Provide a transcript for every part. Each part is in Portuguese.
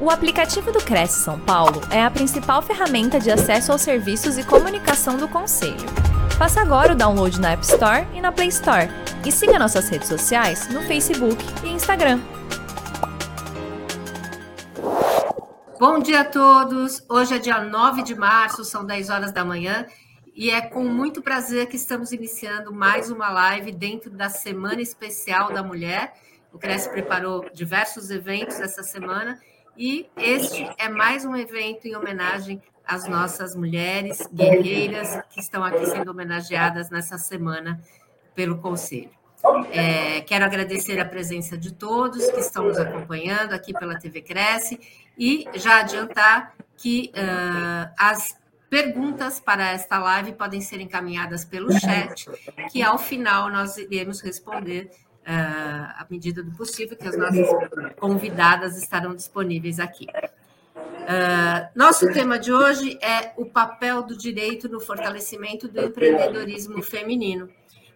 O aplicativo do Cresce São Paulo é a principal ferramenta de acesso aos serviços e comunicação do Conselho. Faça agora o download na App Store e na Play Store. E siga nossas redes sociais no Facebook e Instagram. Bom dia a todos! Hoje é dia 9 de março, são 10 horas da manhã, e é com muito prazer que estamos iniciando mais uma live dentro da Semana Especial da Mulher. O Cresce preparou diversos eventos essa semana e este é mais um evento em homenagem às nossas mulheres guerreiras que estão aqui sendo homenageadas nessa semana pelo Conselho. É, quero agradecer a presença de todos que estão nos acompanhando aqui pela TV Cresce e já adiantar que uh, as perguntas para esta live podem ser encaminhadas pelo chat, que ao final nós iremos responder à medida do possível, que as nossas convidadas estarão disponíveis aqui. Uh, nosso tema de hoje é o papel do direito no fortalecimento do empreendedorismo feminino.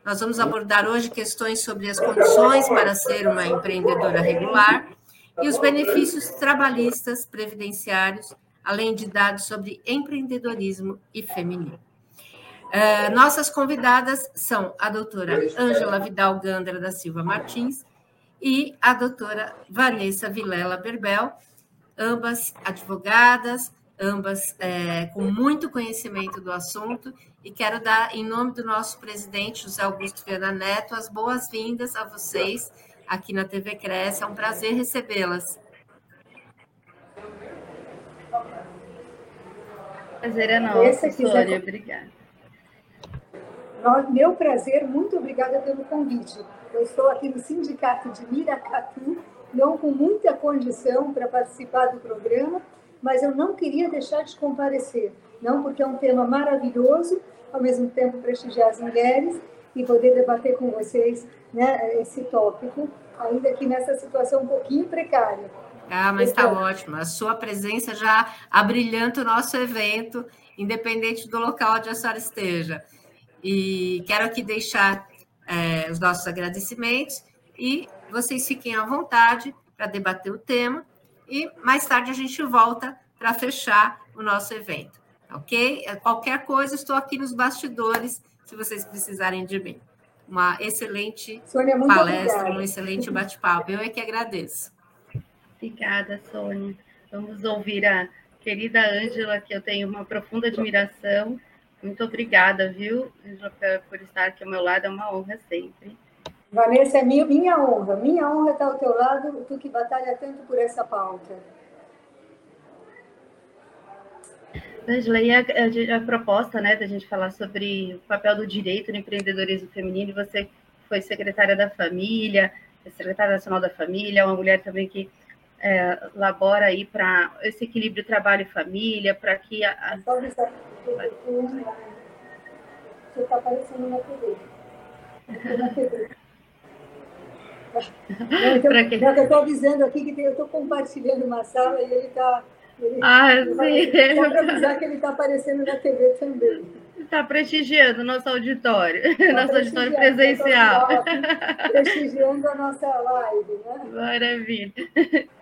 Nós vamos abordar hoje questões sobre as condições para ser uma empreendedora regular e os benefícios trabalhistas, previdenciários, além de dados sobre empreendedorismo e feminino. Uh, nossas convidadas são a doutora Ângela Vidal Gandra da Silva Martins e a doutora Vanessa Vilela Berbel, ambas advogadas, ambas é, com muito conhecimento do assunto, e quero dar, em nome do nosso presidente José Augusto Viana Neto, as boas-vindas a vocês aqui na TV Cresce. É um prazer recebê-las. Prazer é nosso, Sônia. Obrigada. Meu prazer, muito obrigada pelo convite. Eu estou aqui no Sindicato de Miracatu, não com muita condição para participar do programa, mas eu não queria deixar de comparecer, não porque é um tema maravilhoso, ao mesmo tempo prestigiar as mulheres e poder debater com vocês né, esse tópico, ainda aqui nessa situação um pouquinho precária. Ah, mas está então, ótimo. A sua presença já abrilhanta o nosso evento, independente do local onde a senhora esteja. E quero aqui deixar é, os nossos agradecimentos e vocês fiquem à vontade para debater o tema e mais tarde a gente volta para fechar o nosso evento, ok? É, qualquer coisa, estou aqui nos bastidores se vocês precisarem de mim. Uma excelente Sônia, palestra, obrigada. um excelente bate-papo. Eu é que agradeço. Obrigada, Sônia. Vamos ouvir a querida Ângela, que eu tenho uma profunda admiração muito obrigada, viu, por estar aqui ao meu lado, é uma honra sempre. Vanessa, é minha, minha honra, minha honra estar ao teu lado, tu que batalha tanto por essa pauta. Angela, e a, a, a, proposta né, da gente falar sobre o papel do direito no empreendedorismo feminino, você foi secretária da família, secretária nacional da família, uma mulher também que é, labora aí para esse equilíbrio trabalho e família, para que a, a... Você está aparecendo na TV. Na TV. Então, eu estou avisando aqui que tem, eu estou compartilhando uma sala e ele está. Ah, sim. Só para avisar que ele está aparecendo na TV também. Está prestigiando nosso auditório, tá nosso auditório presencial. Prestigiando a nossa live, né? Maravilha.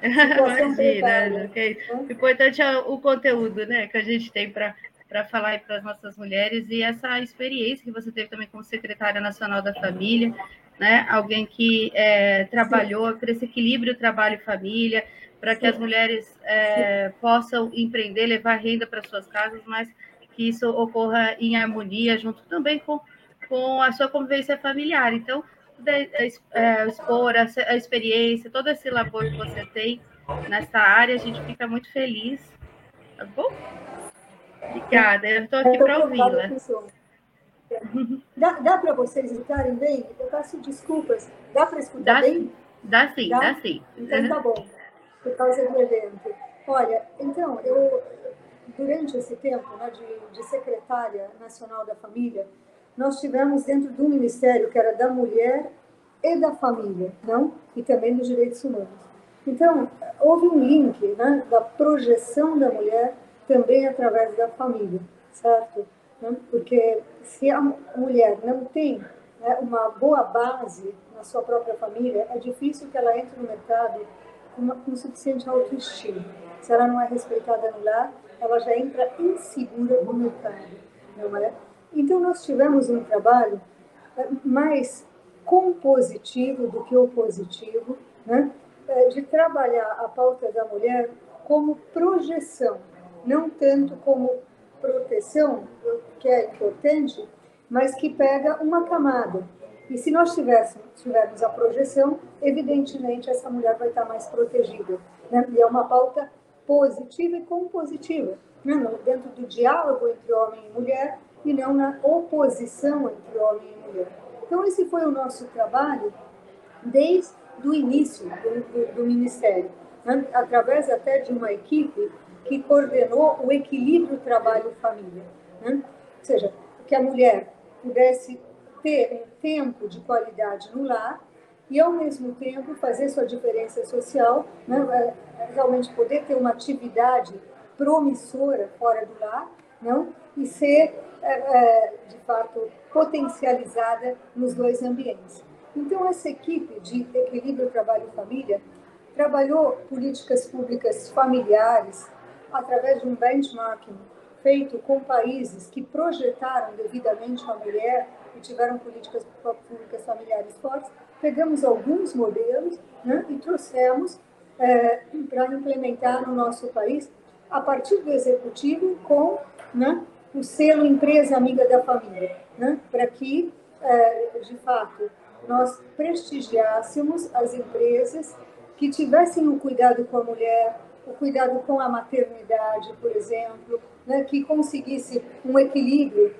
Imagina, okay. O importante é o conteúdo né, que a gente tem para para falar para as nossas mulheres e essa experiência que você teve também como secretária nacional da família, né? Alguém que é, trabalhou para esse equilíbrio trabalho e família, para que as mulheres é, possam empreender, levar renda para suas casas, mas que isso ocorra em harmonia, junto também com, com a sua convivência familiar. Então, é, é, expor a, a experiência, todo esse labor que você tem nessa área, a gente fica muito feliz. Tá bom? Obrigada, eu estou aqui para ouvi-la. Dá, dá para vocês escutarem bem? Eu peço desculpas. Dá para escutar dá, bem? Dá sim, dá, dá sim. Então tá bom, por causa do evento. Olha, então, eu, durante esse tempo né, de, de secretária nacional da família, nós tivemos dentro do ministério que era da mulher e da família, não? E também dos direitos humanos. Então, houve um link né, da projeção da mulher também através da família, certo? Porque se a mulher não tem né, uma boa base na sua própria família, é difícil que ela entre no mercado com, uma, com suficiente autoestima. se ela não é respeitada no lar, ela já entra insegura no mercado, não é? Então, nós tivemos um trabalho eh, mais compositivo do que opositivo, né? Eh, de trabalhar a pauta da mulher como projeção, não tanto como proteção, que é importante, mas que pega uma camada. E se nós tivéssemos, tivermos a projeção, evidentemente essa mulher vai estar mais protegida. Né? E é uma pauta positiva e compositiva, né? dentro do diálogo entre homem e mulher, e não na oposição entre homem e mulher. Então, esse foi o nosso trabalho desde o início do, do, do Ministério, né? através até de uma equipe que coordenou o equilíbrio trabalho-família. Né? Ou seja, que a mulher pudesse ter um tempo de qualidade no lar e, ao mesmo tempo, fazer sua diferença social, né? realmente poder ter uma atividade promissora fora do lar, não? e ser, é, é, de fato, potencializada nos dois ambientes. Então, essa equipe de equilíbrio trabalho-família trabalhou políticas públicas familiares através de um benchmarking feito com países que projetaram devidamente a mulher e tiveram políticas públicas familiares fortes. Pegamos alguns modelos né, e trouxemos é, para implementar no nosso país a partir do executivo com né, o selo empresa amiga da família, né, para que, é, de fato, nós prestigiássemos as empresas que tivessem o cuidado com a mulher, o cuidado com a maternidade, por exemplo, né, que conseguisse um equilíbrio,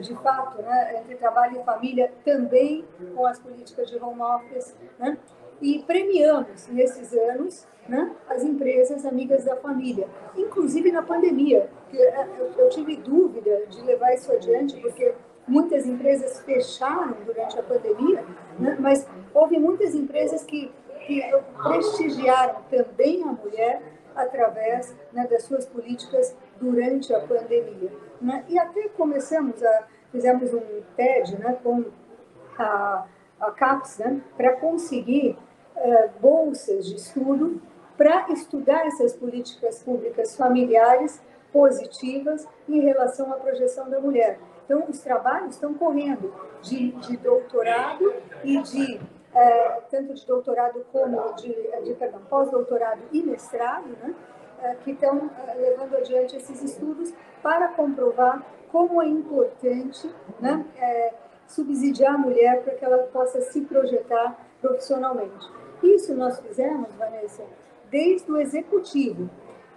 de fato, né, entre trabalho e família, também com as políticas de home office, né, e premiamos nesses anos né, as empresas amigas da família, inclusive na pandemia. É, eu tive dúvida de levar isso adiante, porque muitas empresas fecharam durante a pandemia, né, mas houve muitas empresas que, que prestigiaram também a mulher através né, das suas políticas durante a pandemia. Né? E até começamos a, fizemos um TED né, com a, a CAPES né, para conseguir uh, bolsas de estudo para estudar essas políticas públicas familiares positivas em relação à projeção da mulher. Então, os trabalhos estão correndo de, de doutorado e de é, tanto de doutorado como de, de perdão, pós-doutorado e mestrado, né, que estão é, levando adiante esses estudos para comprovar como é importante né, é, subsidiar a mulher para que ela possa se projetar profissionalmente. Isso nós fizemos, Vanessa, desde o executivo.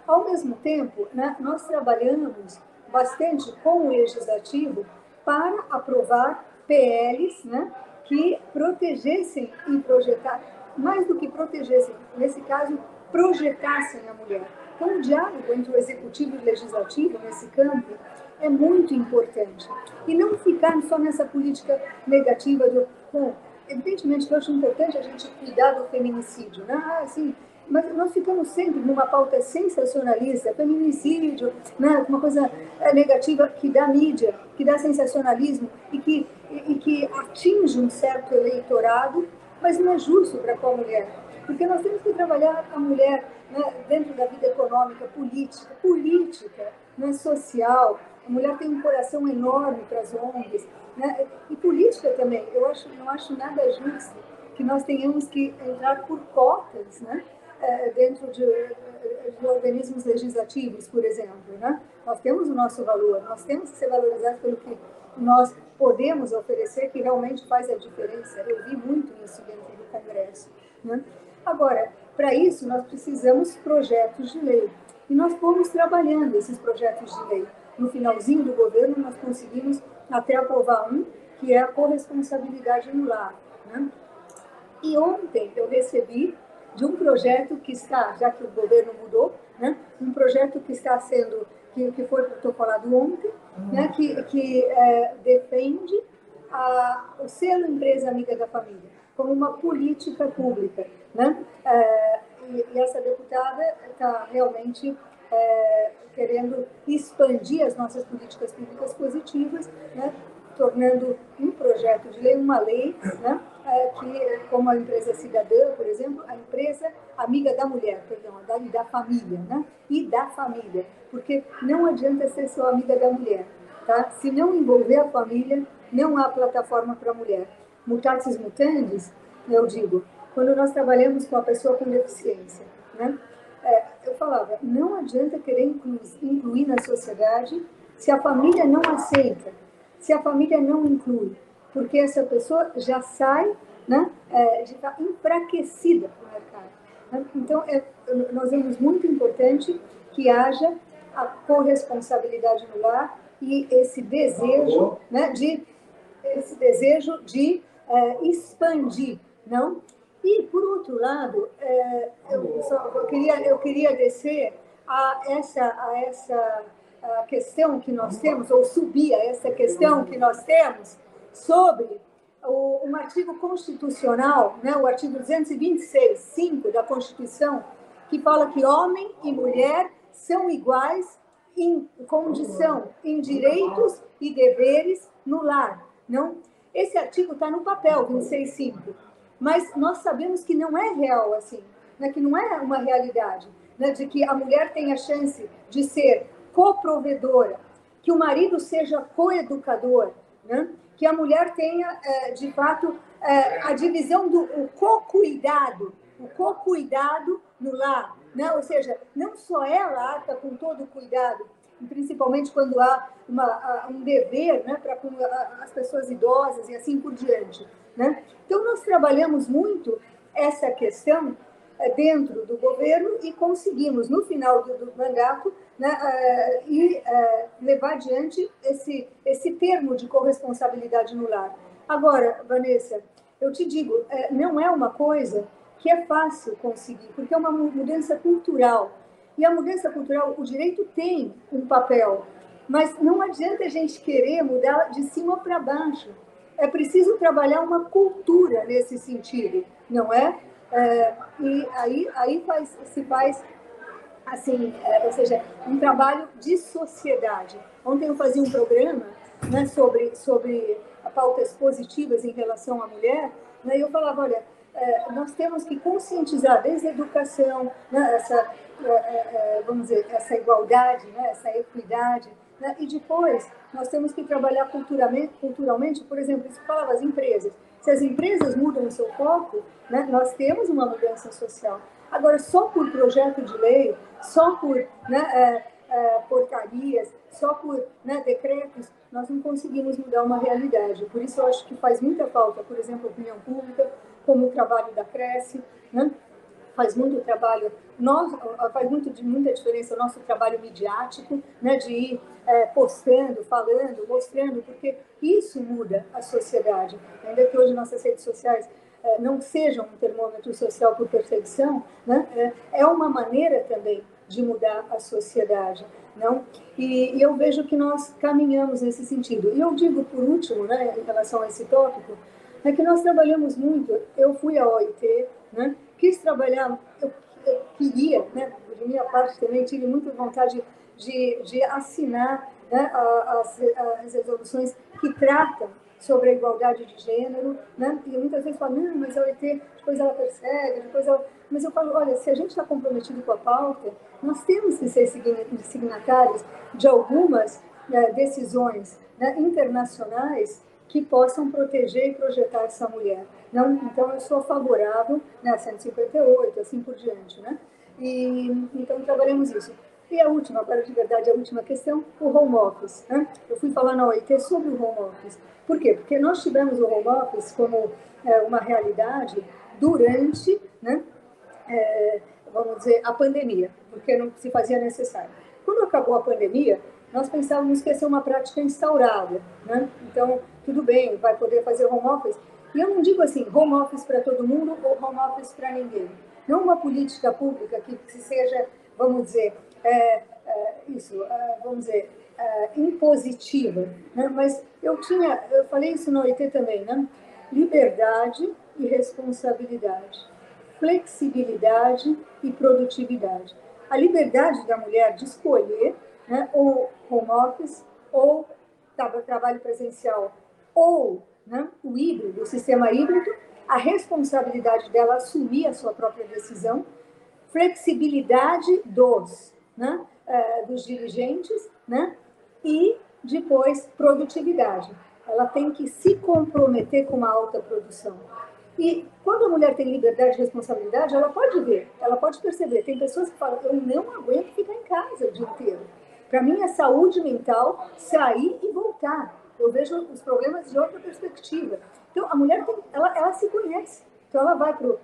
Ao mesmo tempo, né, nós trabalhamos bastante com o legislativo para aprovar PLs, né, que protegessem e projetassem, mais do que protegessem, nesse caso, projetassem a mulher. Então, o diálogo entre o executivo e o legislativo nesse campo é muito importante. E não ficar só nessa política negativa do. Bom, evidentemente que eu acho importante a gente cuidar do feminicídio, né? Ah, assim, mas nós ficamos sempre numa pauta sensacionalista, feminicídio, né? uma coisa eh, negativa que dá mídia, que dá sensacionalismo e que e, que atinge um certo eleitorado, mas não é justo para com a mulher. Porque nós temos que trabalhar a mulher né, dentro da vida econômica, política, política, né, social. A mulher tem um coração enorme para as ONGs. Né, e política também. Eu acho, não acho nada justo que nós tenhamos que entrar por cotas, né? É, dentro de, de, organismos legislativos, por exemplo. Né? Nós temos o nosso valor, nós temos que ser valorizados pelo que nós podemos oferecer que realmente faz a diferença. Eu vi muito isso dentro do Congresso. Né? Agora, para isso, nós precisamos projetos de lei. E nós fomos trabalhando esses projetos de lei. No finalzinho do governo, nós conseguimos até aprovar um, que é a corresponsabilidade no lar. Né? E ontem eu recebi de um projeto que está, já que o governo mudou, né? um projeto que está sendo que, que foi protocolado ontem, né, que, que é, defende a, o selo empresa amiga da família como uma política pública. Né? É, e, e, essa deputada está realmente é, querendo expandir as nossas políticas públicas positivas, né? tornando um projeto de lei, uma lei, né? é, que, como a empresa cidadã, por exemplo, a empresa amiga da mulher, perdão, da, da família, né? E da família, porque não adianta ser só amiga da mulher, tá? Se não envolver a família, não há plataforma para a mulher. Mutatis mutandis, eu digo, quando nós trabalhamos com a pessoa com deficiência, né? É, eu falava, não adianta querer incluir, incluir na sociedade se a família não aceita, se a família não inclui, porque essa pessoa já sai, né, é, já está enfraquecida para o mercado. Né? Então, é, nós vemos muito importante que haja a corresponsabilidade no lar e esse desejo, né, de esse desejo de é, expandir, não? E por outro lado, é, eu, só, eu, queria eu queria descer a essa a essa a questão que nós temos ou subir a essa questão que nós temos sobre o, um artigo constitucional, né, o artigo 226, 5 da Constituição, que fala que homem e mulher são iguais em condição, em direitos e deveres no lar. Não? Esse artigo está no papel, 26.5, mas nós sabemos que não é real assim, né? que não é uma realidade, né? de que a mulher tem a chance de ser coprovedora, que o marido seja coeducador, né? que a mulher tenha, é, de fato, é, a divisão do co-cuidado, o co-cuidado no lar, né? ou seja, não só ela arca com todo o cuidado, principalmente quando há uma, um dever né, para as pessoas idosas e assim por diante. Né? Então, nós trabalhamos muito essa questão é, dentro do governo e conseguimos, no final do, mandato, né, uh, uh, levar adiante esse, esse termo de corresponsabilidade no lar. Agora, Vanessa, eu te digo, não é uma coisa que é fácil conseguir, porque é uma mudança cultural. E a mudança cultural, o direito tem um papel, mas não adianta a gente querer mudar de cima para baixo. É preciso trabalhar uma cultura nesse sentido, não é? é e aí, aí faz, se faz assim, é, ou seja, um trabalho de sociedade. Ontem eu fazia um programa né, sobre, sobre pautas positivas em relação à mulher, né, e eu falava, olha, é, nós temos que conscientizar desde a educação, né, essa, é, é, é vamos dizer, essa igualdade, né, essa equidade, né, e depois nós temos que trabalhar culturalmente, por exemplo, isso falava as empresas. Se as empresas mudam o seu foco, né, nós temos uma mudança social. Agora, só por projeto de lei, só por né, é, é, portarias, só por né, decretos, nós não conseguimos mudar uma realidade. Por isso, eu acho que faz muita falta, por exemplo, a opinião pública, como o trabalho da Cresce, né? Faz muito trabalho, nós, faz muito, muita diferença o nosso trabalho midiático, né, de ir é, postando, falando, mostrando, porque isso muda a sociedade. Ainda que hoje nossas redes sociais é, não sejam um termômetro social por percepção, né, é, é uma maneira também de mudar a sociedade. Não? E, e, eu vejo que nós caminhamos nesse sentido. E eu digo, por último, né, em relação a esse tópico, é que nós trabalhamos muito. Eu fui à OIT, né? Quis trabalhar, eu, eu queria, né? de minha parte também, tive muita vontade de, de assinar né? as, as resoluções que tratam sobre a igualdade de gênero, né? E muitas vezes falam, não, mas a OIT, depois ela persegue, depois ela... Mas eu falo, olha, se a gente está comprometido com a pauta, nós temos que ser signatários de algumas né, decisões né, internacionais que possam proteger e projetar essa mulher. Não, então, eu sou favorável né, a 158, assim por diante. Né? E, então, trabalhamos isso. E a última, agora de verdade, a última questão, o home office. Né? Eu fui falar na OIT sobre o home office. Por quê? Porque nós tivemos o home office como é, uma realidade durante, né, é, vamos dizer, a pandemia, porque não se fazia necessário. Quando acabou a pandemia, nós pensávamos que ia ser uma prática instaurada. Né? Então, tudo bem, vai poder fazer home office. E eu não digo assim, home office para todo mundo ou home office para ninguém. Não uma política pública que, seja, vamos dizer, é, é, isso, é, vamos dizer, é, impositiva. Né? Mas eu tinha, eu falei isso no OIT também, né? liberdade e responsabilidade, flexibilidade e produtividade. A liberdade da mulher de escolher né, ou home office ou trabalho presencial ou né, o híbrido, o sistema híbrido, a responsabilidade dela assumir a sua própria decisão, flexibilidade dos, né, uh, dos dirigentes, né, e depois produtividade. Ela tem que se comprometer com uma alta produção. E quando a mulher tem liberdade e responsabilidade, ela pode ver, ela pode perceber. Tem pessoas que falam: eu não aguento ficar em casa o dia inteiro. Para mim é saúde mental sair e voltar. Eu vejo os problemas de outra perspectiva. Então, a mulher, ela, ela se conhece. Então, ela vai para o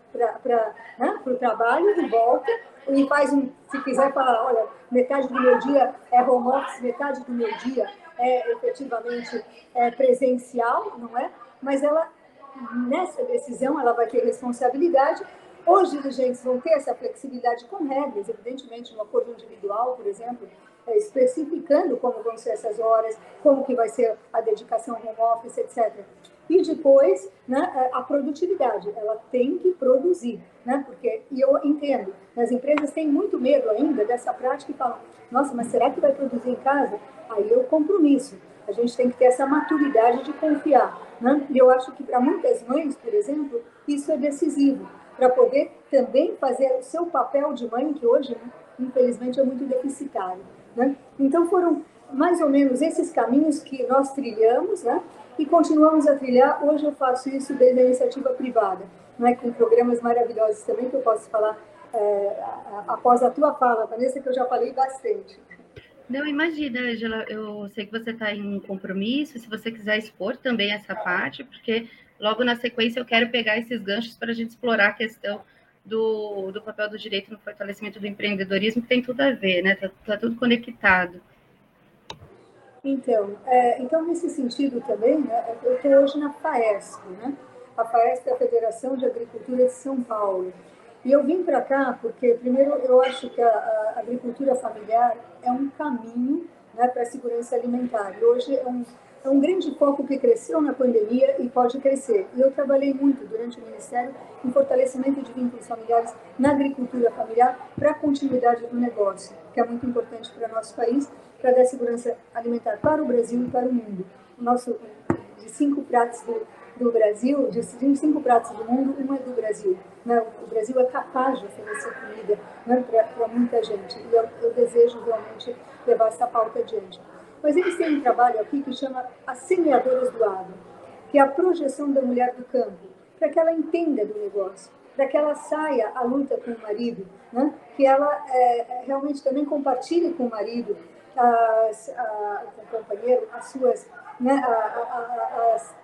né, trabalho e volta e faz um, se quiser falar, olha, metade do meu dia é home office, metade do meu dia é efetivamente é, presencial, não é? Mas ela, nessa decisão, ela vai ter responsabilidade. Os dirigentes vão ter essa flexibilidade com regras, evidentemente, no acordo individual, por exemplo, especificando como vão ser essas horas, como que vai ser a dedicação home office, etc. E depois, né, é, a produtividade, ela tem que produzir, né? Porque, e eu entendo, as empresas têm muito medo ainda dessa prática e falam, nossa, mas será que vai produzir em casa? Aí é o compromisso. A gente tem que ter essa maturidade de confiar. Né? E eu acho que para muitas mães, por exemplo, isso é decisivo, para poder também fazer o seu papel de mãe, que hoje, né, infelizmente, é muito deficitário. Né? Então, foram mais ou menos esses caminhos que nós trilhamos né? e continuamos a trilhar. Hoje eu faço isso desde a iniciativa privada, né? com programas maravilhosos também que eu posso falar é, após a tua fala, Vanessa, que eu já falei bastante. Não, imagina, Angela, eu sei que você está em um compromisso, se você quiser expor também essa parte, porque logo na sequência eu quero pegar esses ganchos para a gente explorar a questão do, do papel do direito no fortalecimento do empreendedorismo, que tem tudo a ver, né? Está tá tudo conectado. Então, é, então, nesse sentido também, né, eu estou hoje na FAESP, né? A FAESP é a Federação de Agricultura de São Paulo. E eu vim para cá porque, primeiro, eu acho que a, a, agricultura familiar é um caminho né, para a segurança alimentar. Hoje é um, é um grande foco que cresceu na pandemia e pode crescer. E eu trabalhei muito durante o Ministério em fortalecimento de vínculos familiares na agricultura familiar para a continuidade do negócio, que é muito importante para o nosso país, para dar segurança alimentar para o Brasil e para o mundo. O nosso, de cinco pratos do, do Brasil, de cinco pratos do mundo, um é do Brasil. Né? O Brasil é capaz de oferecer comida né, para muita gente. E eu, eu, desejo realmente levar essa pauta adiante. Mas eles têm um trabalho aqui que chama As Semeadoras do Agro, que é a projeção da mulher do campo, para que ela entenda do negócio, para que ela saia à luta com o marido, né? que ela é, realmente também compartilhe com o marido, as, a, com o companheiro, as suas, né, a, a, as,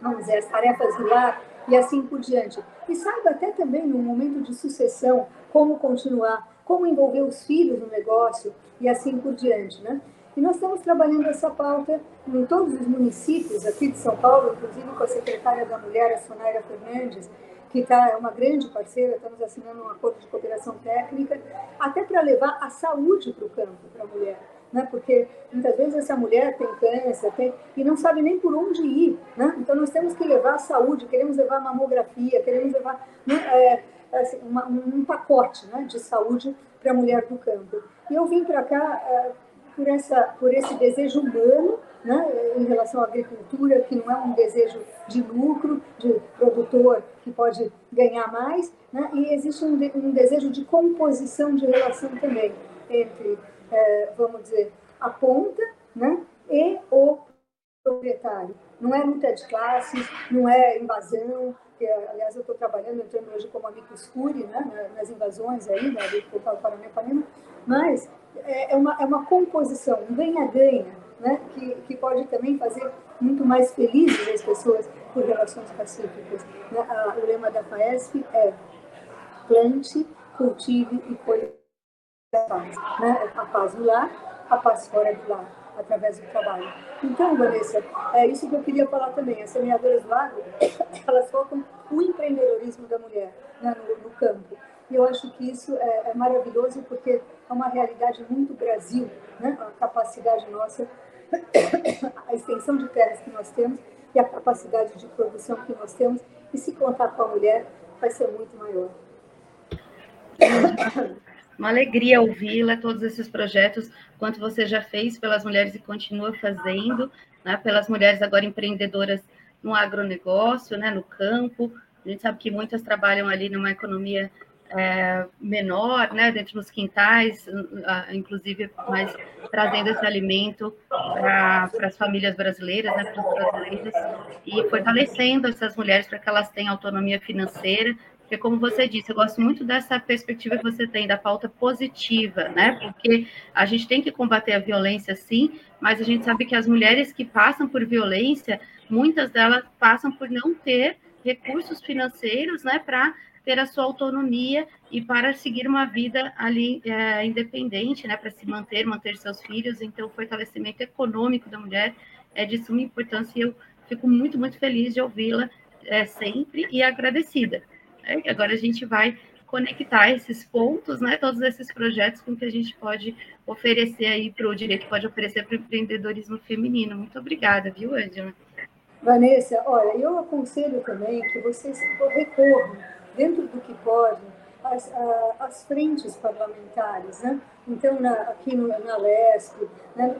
vamos dizer, as tarefas do lar, e assim por diante. E saiba até também, no momento de sucessão, como continuar, como envolver os filhos no negócio e assim por diante. Né? E nós estamos trabalhando essa pauta em todos os municípios aqui de São Paulo, inclusive com a secretária da Mulher, a Sonaira Fernandes, que está é uma grande parceira, estamos assinando um acordo de cooperação técnica, até para levar a saúde para o campo, para a mulher né? Porque muitas vezes essa mulher tem câncer tem, e não sabe nem por onde ir, né? Então nós temos que levar a saúde, queremos levar a mamografia, queremos levar né, é, assim, uma, um pacote né, de saúde para a mulher do campo. E eu vim para cá é, por, essa, por esse desejo humano né, em relação à agricultura, que não é um desejo de lucro, de produtor que pode ganhar mais, né, e existe um, de, um desejo de composição de relação também entre é, vamos dizer, a ponta né, e o proprietário. Não é luta de classes, não é invasão, que, aliás, eu estou trabalhando, entrando hoje como amicus curi, né, nas invasões aí, né, do portal Paranapanema, mas é, é uma, é uma composição, um ganha-ganha, né, que, que pode também fazer muito mais felizes as pessoas por relações pacíficas. Né? A, o lema da FAESP é plante, cultive e colhe paz, né? a paz no lar, a paz fora do lar, através do trabalho. Então, Vanessa, é isso que eu queria falar também. As semeadoras do agro, elas focam o empreendedorismo da mulher né, no, no, campo. E eu acho que isso é, é, maravilhoso porque é uma realidade muito Brasil, né? a capacidade nossa, a extensão de terras que nós temos e a capacidade de produção que nós temos. E se contar com a mulher, vai ser muito maior. Uma alegria ouvi-la, todos esses projetos, quanto você já fez pelas mulheres e continua fazendo, né, pelas mulheres agora empreendedoras no agronegócio, né, no campo. A gente sabe que muitas trabalham ali numa economia é, menor, né, dentro dos quintais, inclusive, mas trazendo esse alimento para as famílias brasileiras, né, para os brasileiros, e fortalecendo essas mulheres para que elas tenham autonomia financeira, porque, como você disse, eu gosto muito dessa perspectiva que você tem da pauta positiva, né? Porque a gente tem que combater a violência, sim, mas a gente sabe que as mulheres que passam por violência, muitas delas passam por não ter recursos financeiros, né, para ter a sua autonomia e para seguir uma vida ali é, independente, né, para se manter, manter seus filhos. Então, o fortalecimento econômico da mulher é de suma importância e eu fico muito, muito feliz de ouvi-la é, sempre e agradecida. É, agora a gente vai conectar esses pontos, né, todos esses projetos com que a gente pode oferecer aí para o direito, pode oferecer para o empreendedorismo feminino. Muito obrigada, viu, Angela? Vanessa, olha, eu aconselho também que vocês recorram dentro do que pode, as, as frentes parlamentares. Né? Então, na, aqui no, na LESP, né?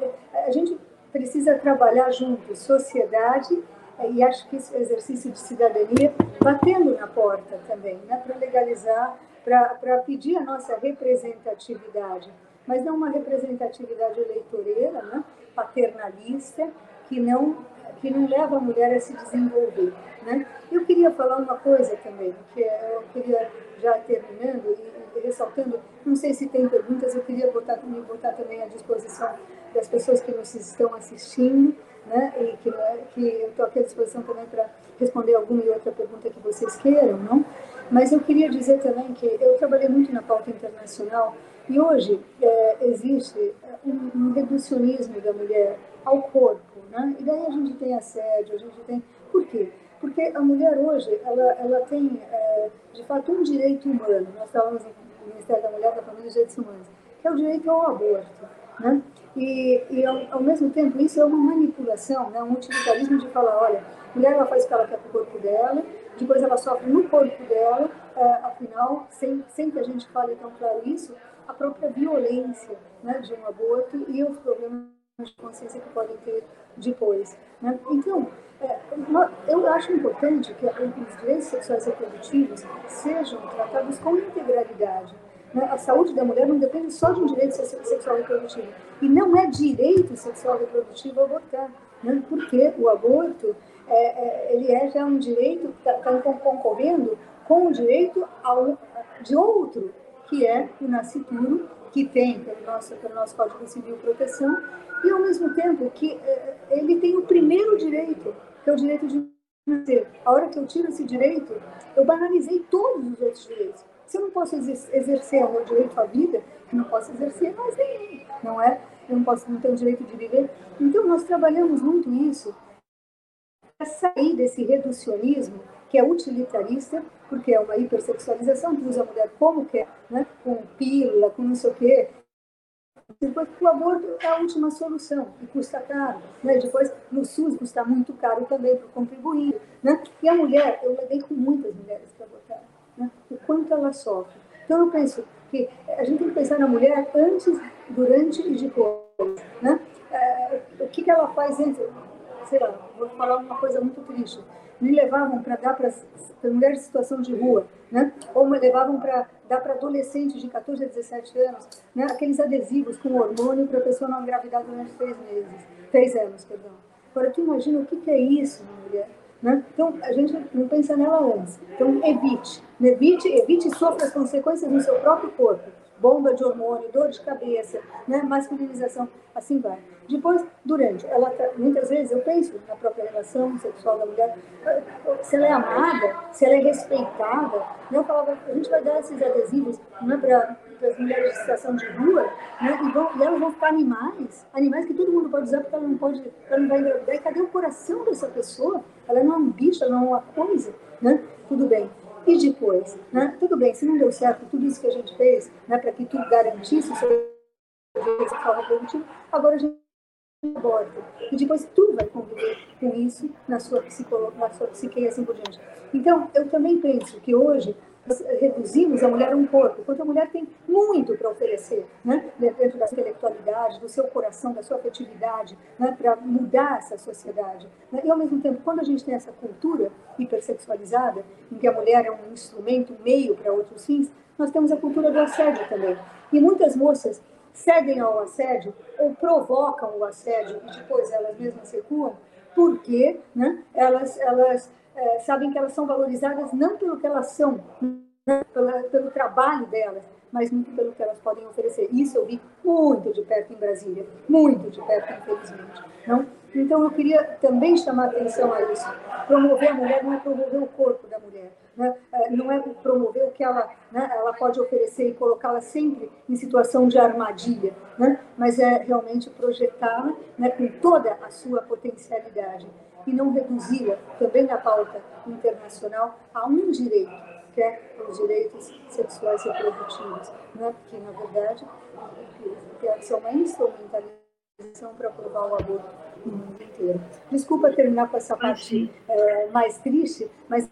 a gente precisa trabalhar juntos, sociedade e acho que esse exercício de cidadania batendo na porta também, né? para legalizar, para pedir a nossa representatividade, mas não uma representatividade eleitoreira, né? paternalista, que não que não leva a mulher a se desenvolver. Né? Eu queria falar uma coisa também, que eu queria, já terminando e, ressaltando, não sei se tem perguntas, eu queria botar, me botar também à disposição das pessoas que nos estão assistindo, né? e que, que eu estou aqui à disposição também para responder alguma e outra pergunta que vocês queiram, não? Mas eu queria dizer também que eu trabalhei muito na pauta internacional e hoje é, existe um, um reducionismo da mulher ao corpo, né? E daí a gente tem assédio, a gente tem... Por quê? Porque a mulher hoje, ela, ela tem, é, de fato, um direito humano. Nós falamos no Ministério da Mulher, da Família e Direitos Humanos, que é o direito ao aborto, né? E, e ao, ao, mesmo tempo, isso é uma manipulação, né? um utilitarismo de falar, olha, a mulher ela faz o que ela quer com o corpo dela, depois ela sofre no corpo dela, é, afinal, sem, sem que a gente fale tão claro isso, a própria violência né, de um aborto e os problemas de consciência que podem ter depois. Né? Então, é, eu acho importante que os direitos sexuais reprodutivos sejam tratados com integralidade. Né? A saúde da mulher não depende só de um direito sexual reprodutivo. E não é direito sexual reprodutivo abortar, né? porque o aborto é, é, ele é já um direito está tá concorrendo com o direito ao, de outro, que é o nascituro, que tem pelo nosso, pelo nosso Código Civil proteção, e ao mesmo tempo que eh, ele tem o primeiro direito, que é o direito de nascer. A hora que eu tiro esse direito, eu banalizei todos os outros direitos. Se eu não posso exercer o meu direito à vida, eu não posso exercer mais nenhum, não é? Eu não posso não ter o direito de viver. Então, nós trabalhamos muito isso para sair desse reducionismo que é utilitarista, porque é uma hipersexualização que usa a mulher como quer, né? com pílula, com não sei o quê, depois, o aborto é a última solução e custa caro. Né? Depois, no SUS, custa muito caro também para o contribuinte. Né? E a mulher, eu lidei com muitas mulheres que abortaram, né? o quanto ela sofre. Então, eu penso que a gente tem que pensar na mulher antes, durante e depois. Né? É, o que, que ela faz entre. Sei lá, vou falar uma coisa muito triste. Me levavam para dar para mulheres em situação de rua, né? ou me levavam para dar para adolescentes de 14 a 17 anos, né, aqueles adesivos com hormônio para a pessoa não engravidar durante três meses, três anos, perdão. Agora, tu imagina o que, que é isso, mulher? Né? Então, a gente não pensa nela antes. Então, evite. Evite, evite e sofra as consequências no seu próprio corpo. Bomba de hormônio, dor de cabeça, né? masculinização, assim vai. Depois, durante, ela muitas vezes eu penso na própria relação sexual da mulher, se ela é amada, se ela é respeitada. Né? Eu falava, a gente vai dar esses adesivos né, para as mulheres de situação de rua, né? e, vão, e elas vão ficar animais, animais que todo mundo pode usar porque ela não pode, ela não vai engravidar. E cadê o coração dessa pessoa? Ela não é um bicho, ela não é uma coisa, né? Tudo bem. E depois, né? Tudo bem, se não deu certo tudo isso que a gente fez, né, para que tu garantisse o reprodutivo, agora a gente aborta. E depois tu vai conviver com isso na sua, psicolo, na sua psique e assim por diante. Então, eu também penso que hoje nós reduzimos a mulher a um corpo, enquanto a mulher tem muito para oferecer, né? dentro da intelectualidade, do seu coração, da sua afetividade, né? para mudar essa sociedade. Né? E, ao mesmo tempo, quando a gente tem essa cultura hipersexualizada, em que a mulher é um instrumento, um meio para outros fins, nós temos a cultura do assédio também. E muitas moças cedem ao assédio ou provocam o assédio e depois elas mesmas recuam, porque né, elas, elas é, sabem que elas são valorizadas não pelo que elas são, né, pelo, pelo trabalho delas, mas muito pelo que elas podem oferecer. Isso eu vi muito de perto em Brasília, muito de perto, infelizmente. Não? Então, eu queria também chamar atenção a isso. Promover a mulher não é promover o corpo da mulher, né? É, não é promover o que ela, né, ela pode oferecer e colocá-la sempre em situação de armadilha, né? mas é realmente projetá-la né, com toda a sua potencialidade e não reduzi-la, também na pauta internacional, a um direito, que é os direitos sexuais e reprodutivos, né? que, na verdade, são uma instrumentalização para aprovar o aborto no mundo inteiro. Desculpa terminar com essa parte é, mais triste, mas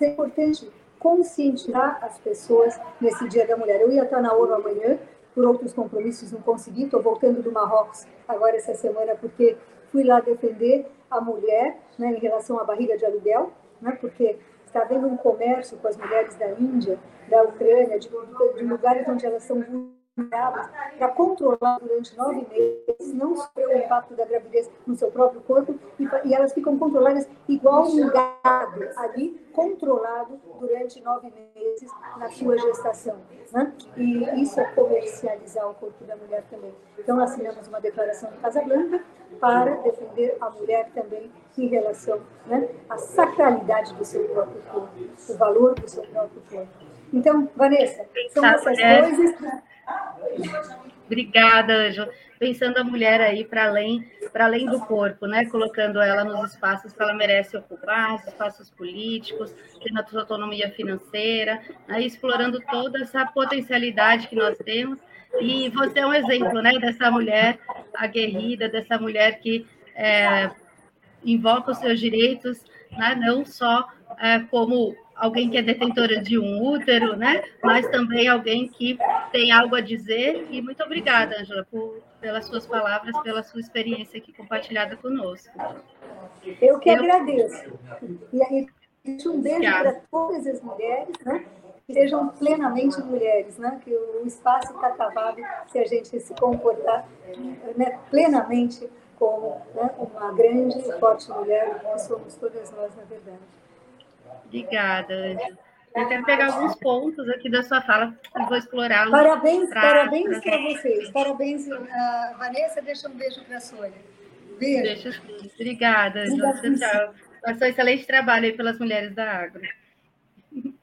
é importante conscientizar as pessoas nesse Dia da Mulher. Eu ia estar na ONU amanhã, por outros compromissos não consegui, estou voltando do Marrocos agora essa semana porque fui lá defender a mulher né, em relação à barriga de aluguel, né, porque está havendo um comércio com as mulheres da Índia, da Ucrânia, de, de lugares onde elas são para controlar durante nove meses, não sofrer o impacto da gravidez no seu próprio corpo, e, e, elas ficam controladas igual um gado ali, controlado durante nove meses na sua gestação. Né? E isso é comercializar o corpo da mulher também. Então, assinamos uma declaração de Casablanca para defender a mulher também em relação né, à sacralidade do seu próprio corpo, o valor do seu próprio corpo. Então, Vanessa, são essas coisas Obrigada, Ângela. Pensando a mulher aí para além, para além do corpo, né? Colocando ela nos espaços que ela merece ocupar, os espaços políticos, tendo a sua autonomia financeira, aí explorando toda essa potencialidade que nós temos. E você é um exemplo, né? Dessa mulher aguerrida, dessa mulher que é, invoca os seus direitos, né? Não só é, como alguém que é detentora de um útero, né? Mas também alguém que tem algo a dizer. E muito obrigada, Angela, por, pelas suas palavras, pela sua experiência aqui compartilhada conosco. Eu que Eu... agradeço. E aí, um beijo para todas as mulheres, né? Que sejam plenamente mulheres, né? Que o espaço está cavado se a gente se comportar né, plenamente como né, uma grande e forte mulher, que somos todas nós, na verdade. Obrigada, Ângela. Eu quero pegar alguns pontos aqui da sua fala e vou explorá-los. Parabéns, pra, parabéns para vocês. Parabéns, uh, Vanessa. Deixa um beijo para a Sônia. Beijo. Deixa, obrigada, Ângela. Tchau. Passou um excelente trabalho aí pelas mulheres da Agro.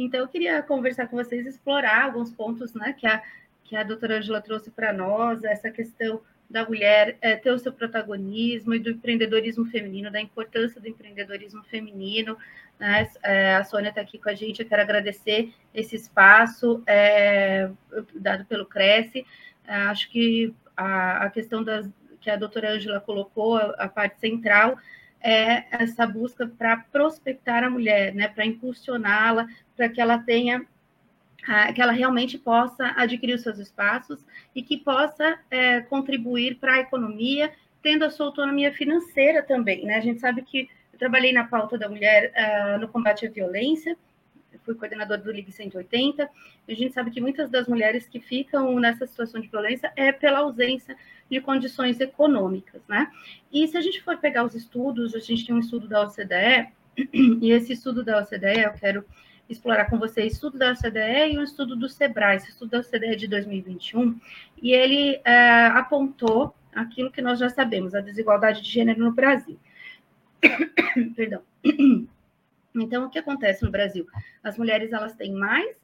Então, eu queria conversar com vocês, explorar alguns pontos né, que, a, que a doutora Angela trouxe para nós, essa questão da mulher é, ter o seu protagonismo e do empreendedorismo feminino, da importância do empreendedorismo feminino. Né? É, a Sônia está aqui com a gente, eu quero agradecer esse espaço é, dado pelo Cresce. Acho que a, a, questão das, que a doutora Ângela colocou, a, a parte central, é essa busca para prospectar a mulher, né? para impulsioná-la, para que ela tenha que ela realmente possa adquirir os seus espaços e que possa é, contribuir para a economia, tendo a sua autonomia financeira também. Né? A gente sabe que eu trabalhei na pauta da mulher uh, no combate à violência, fui coordenadora do Ligue 180, e a gente sabe que muitas das mulheres que ficam nessa situação de violência é pela ausência de condições econômicas, né? E se a gente for pegar os estudos, a gente tem um estudo da OCDE, e esse estudo da OCDE, eu quero explorar com vocês estudo da OCDE e o estudo do SEBRAE, esse estudo da OCDE de 2021, e ele é, apontou aquilo que nós já sabemos, a desigualdade de gênero no Brasil. Perdão. Então, o que acontece no Brasil? As mulheres elas têm mais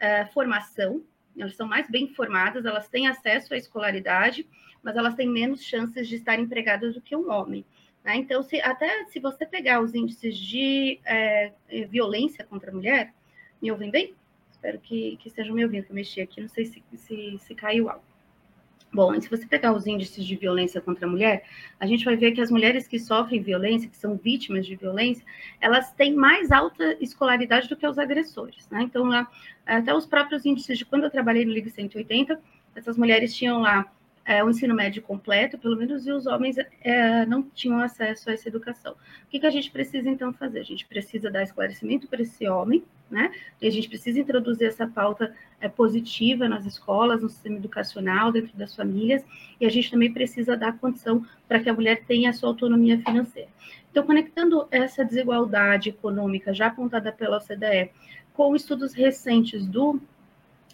é, formação, elas são mais bem formadas, elas têm acesso à escolaridade, mas elas têm menos chances de estar empregadas do que um homem. Né? Então, se, até se você pegar os índices de é, é, violência contra a mulher, me ouvem bem? Espero que, que estejam me ouvindo, que eu mexi aqui, não sei se, se, se caiu algo. Bom, se você pegar os índices de violência contra a mulher, a gente vai ver que as mulheres que sofrem violência, que são vítimas de violência, elas têm mais alta escolaridade do que os agressores. Né? Então, lá, até os próprios índices de quando eu trabalhei no Liga 180, essas mulheres tinham lá é, o ensino médio completo, pelo menos, e os homens é, não tinham acesso a essa educação. O que, que a gente precisa, então, fazer? A gente precisa dar esclarecimento para esse homem, né? E a gente precisa introduzir essa pauta é, positiva nas escolas, no sistema educacional, dentro das famílias, e a gente também precisa dar condição para que a mulher tenha a sua autonomia financeira. Então, conectando essa desigualdade econômica já apontada pela OCDE com estudos recentes do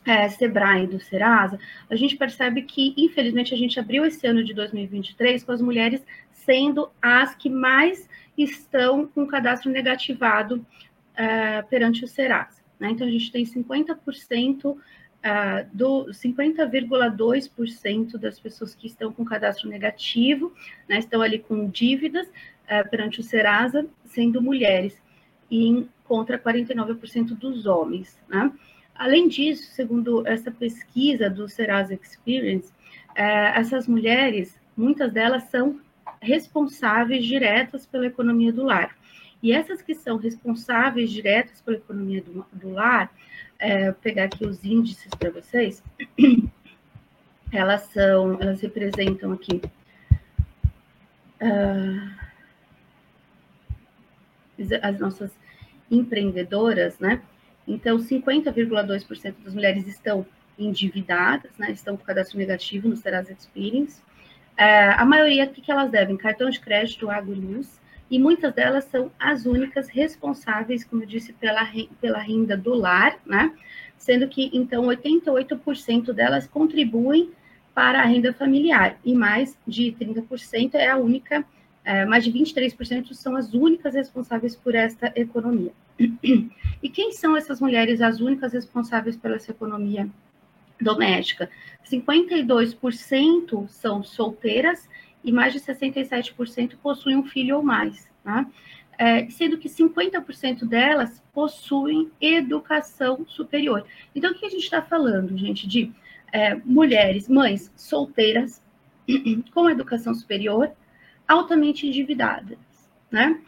é, Sebrae do Serasa, a gente percebe que, infelizmente, a gente abriu esse ano de 2023 com as mulheres sendo as que mais estão com cadastro negativado é, perante o Serasa. Né? Então, a gente tem 50%, é, do 50,2% das pessoas que estão com cadastro negativo, né, estão ali com dívidas é, perante o Serasa, sendo mulheres, e contra 49% dos homens. Né? Além disso, segundo essa pesquisa do Serasa Experience, é, essas mulheres, muitas delas são responsáveis diretas pela economia do lar. E essas que são responsáveis diretas pela economia do, do lar, é, pegar aqui os índices para vocês, elas são, elas representam aqui uh, as nossas empreendedoras, né? Então, 50,2% das mulheres estão endividadas, né, estão com cadastro negativo no Serasa Experience. É, a maioria, o que, que elas devem? Cartão de crédito, água e e muitas delas são as únicas responsáveis, como eu disse, pela, pela renda do lar, né? Sendo que, então, 88% delas contribuem para a renda familiar, e mais de 30% é a única, é, mais de 23% são as únicas responsáveis por esta economia. E quem são essas mulheres as únicas responsáveis pela essa economia doméstica? 52% são solteiras e mais de 67% possuem um filho ou mais, tá? É, sendo que 50% delas possuem educação superior. Então, o que a gente está falando, gente, de é, mulheres, mães solteiras com educação superior, altamente endividadas, né?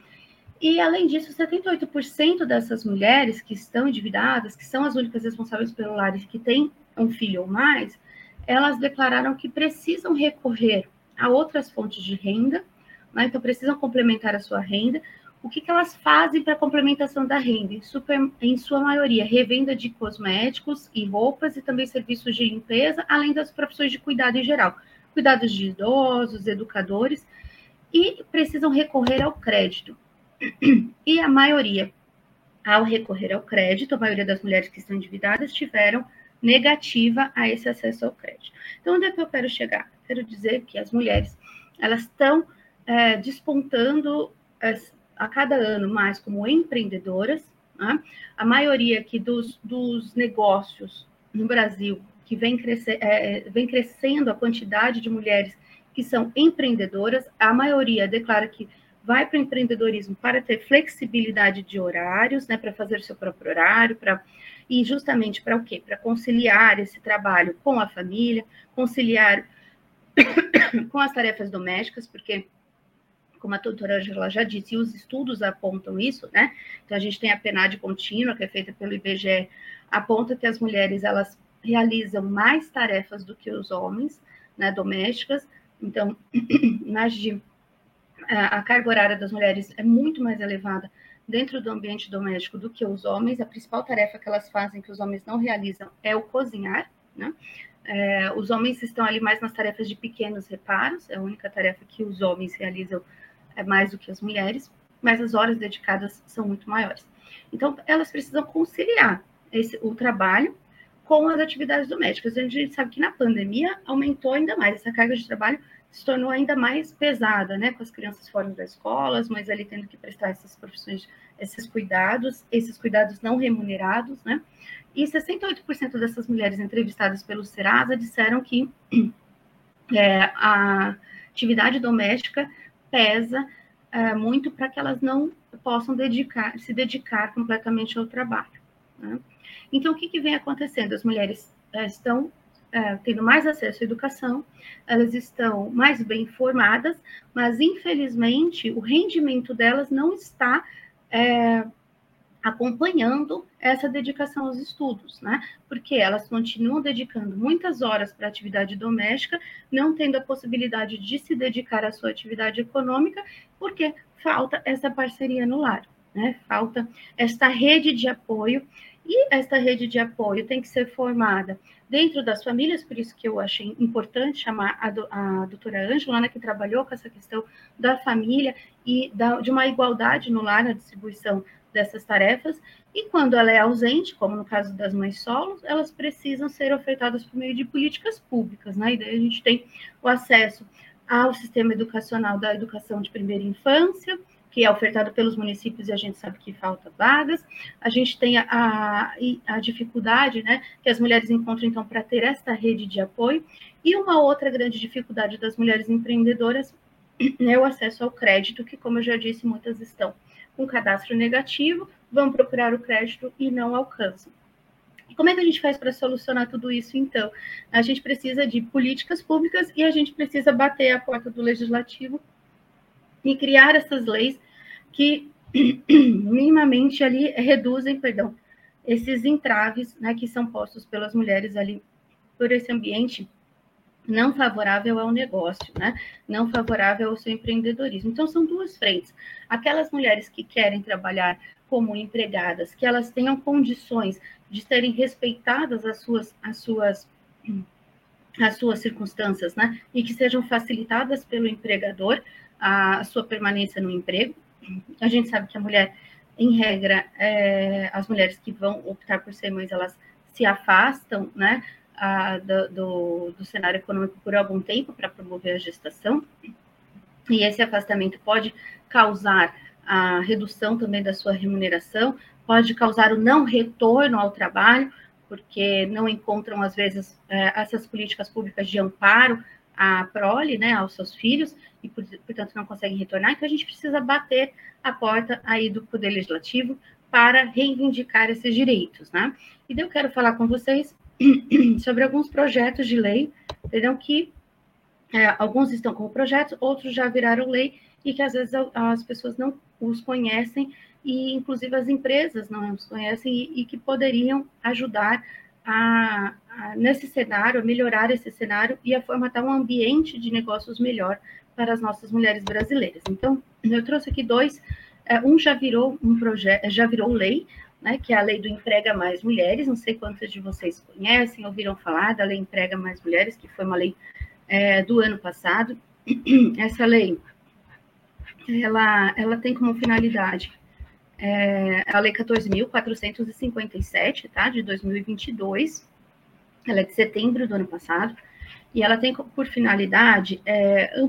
E, além disso, 78% dessas mulheres que estão endividadas, que são as únicas responsáveis pelo lar e que têm um filho ou mais, elas declararam que precisam recorrer a outras fontes de renda, né? então precisam complementar a sua renda. O que, que elas fazem para complementação da renda? Em, super, em sua maioria, revenda de cosméticos e roupas e também serviços de limpeza, além das profissões de cuidado em geral. Cuidados de idosos, educadores, e precisam recorrer ao crédito. E a maioria, ao recorrer ao crédito, a maioria das mulheres que estão endividadas tiveram negativa a esse acesso ao crédito. Então, onde é que eu quero chegar? Quero dizer que as mulheres, elas estão é, despontando é, a cada ano mais como empreendedoras. Né? A maioria aqui dos, dos negócios no Brasil que vem, crescer, é, vem crescendo a quantidade de mulheres que são empreendedoras, a maioria declara que vai para o empreendedorismo para ter flexibilidade de horários, né, para fazer seu próprio horário, para e justamente para o quê? Para conciliar esse trabalho com a família, conciliar com as tarefas domésticas, porque como a doutora Angela já disse, os estudos apontam isso, né? Então a gente tem a PNAD contínua, que é feita pelo IBGE, aponta que as mulheres elas realizam mais tarefas do que os homens, né, domésticas. Então, mais de a carga horária das mulheres é muito mais elevada dentro do ambiente doméstico do que os homens. A principal tarefa que elas fazem, que os homens não realizam, é o cozinhar. Né? É, os homens estão ali mais nas tarefas de pequenos reparos, é a única tarefa que os homens realizam é mais do que as mulheres, mas as horas dedicadas são muito maiores. Então, elas precisam conciliar esse, o trabalho com as atividades domésticas. A gente sabe que na pandemia aumentou ainda mais essa carga de trabalho se tornou ainda mais pesada, né, com as crianças fora das escolas, mas ali tendo que prestar essas profissões, esses cuidados, esses cuidados não remunerados, né, e 68% dessas mulheres entrevistadas pelo Serasa disseram que é, a atividade doméstica pesa é, muito para que elas não possam dedicar, se dedicar completamente ao trabalho. Né? Então, o que, que vem acontecendo? As mulheres é, estão é, tendo mais acesso à educação, elas estão mais bem formadas, mas infelizmente o rendimento delas não está é, acompanhando essa dedicação aos estudos, né? Porque elas continuam dedicando muitas horas para atividade doméstica, não tendo a possibilidade de se dedicar à sua atividade econômica, porque falta essa parceria no lar, né? Falta esta rede de apoio e esta rede de apoio tem que ser formada dentro das famílias, por isso que eu achei importante chamar a, do, a doutora Ângela, né, que trabalhou com essa questão da família e da, de uma igualdade no lar, na distribuição dessas tarefas, e quando ela é ausente, como no caso das mães solos, elas precisam ser ofertadas por meio de políticas públicas, né? E daí a gente tem o acesso ao sistema educacional da educação de primeira infância, que é ofertado pelos municípios e a gente sabe que falta vagas. A gente tem a, a, a dificuldade né, que as mulheres encontram, então, para ter esta rede de apoio. E uma outra grande dificuldade das mulheres empreendedoras é o acesso ao crédito, que, como eu já disse, muitas estão com cadastro negativo, vão procurar o crédito e não alcançam. Como é que a gente faz para solucionar tudo isso, então? A gente precisa de políticas públicas e a gente precisa bater a porta do legislativo e criar essas leis que minimamente ali reduzem, perdão, esses entraves né, que são postos pelas mulheres ali por esse ambiente não favorável ao negócio, né? Não favorável ao seu empreendedorismo. Então são duas frentes. Aquelas mulheres que querem trabalhar como empregadas, que elas tenham condições de serem respeitadas as suas as suas as suas circunstâncias, né? E que sejam facilitadas pelo empregador a, sua permanência no emprego. A gente sabe que a mulher, em regra, é, as mulheres que vão optar por ser mães, elas se afastam, né? a, do, do, do cenário econômico por algum tempo para promover a gestação, e esse afastamento pode causar a redução também da sua remuneração, pode causar o não retorno ao trabalho, porque não encontram, às vezes, é, essas políticas públicas de amparo à prole, né, aos seus filhos, e, portanto, não conseguem retornar. Então, a gente precisa bater a porta aí do Poder Legislativo para reivindicar esses direitos, né? E eu quero falar com vocês sobre alguns projetos de lei, entendeu? Que é, alguns estão como projetos, outros já viraram lei e que às vezes as pessoas não os conhecem e inclusive as empresas não os conhecem e, e que poderiam ajudar a, a, nesse cenário, a melhorar esse cenário e a formatar um ambiente de negócios melhor para as nossas mulheres brasileiras. Então, eu trouxe aqui dois, é, um já virou um projeto, já virou lei, né, que é a lei do Emprega Mais Mulheres. Não sei quantas de vocês conhecem, ouviram falar da lei Emprega Mais Mulheres, que foi uma lei é, do ano passado. Essa lei, ela, ela tem como finalidade é, a lei 14.457, tá, de 2022. Ela é de setembro do ano passado. E ela tem por finalidade é,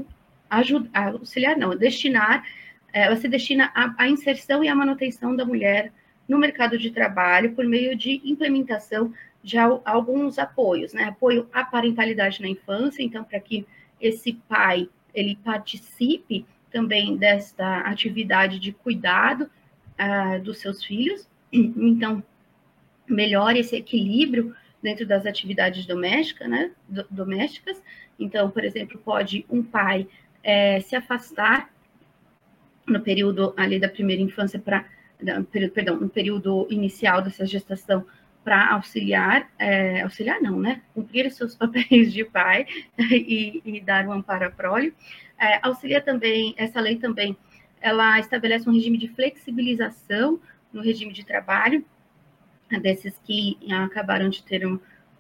ajudar, auxiliar, não, destinar, é, ela se destina à inserção e à manutenção da mulher no mercado de trabalho por meio de implementação de alguns apoios, né? Apoio à parentalidade na infância, então, para que esse pai ele participe também desta atividade de cuidado uh, dos seus filhos, então melhore esse equilíbrio dentro das atividades domésticas, né? Do, domésticas. Então, por exemplo, pode um pai é, se afastar no período ali da primeira infância para perdão, no período inicial dessa gestação para auxiliar, é, auxiliar não, né? Cumprir seus papéis de pai e, e dar um amparo à prole. É, auxilia também, essa lei também, ela estabelece um regime de flexibilização no regime de trabalho desses que acabaram de ter um,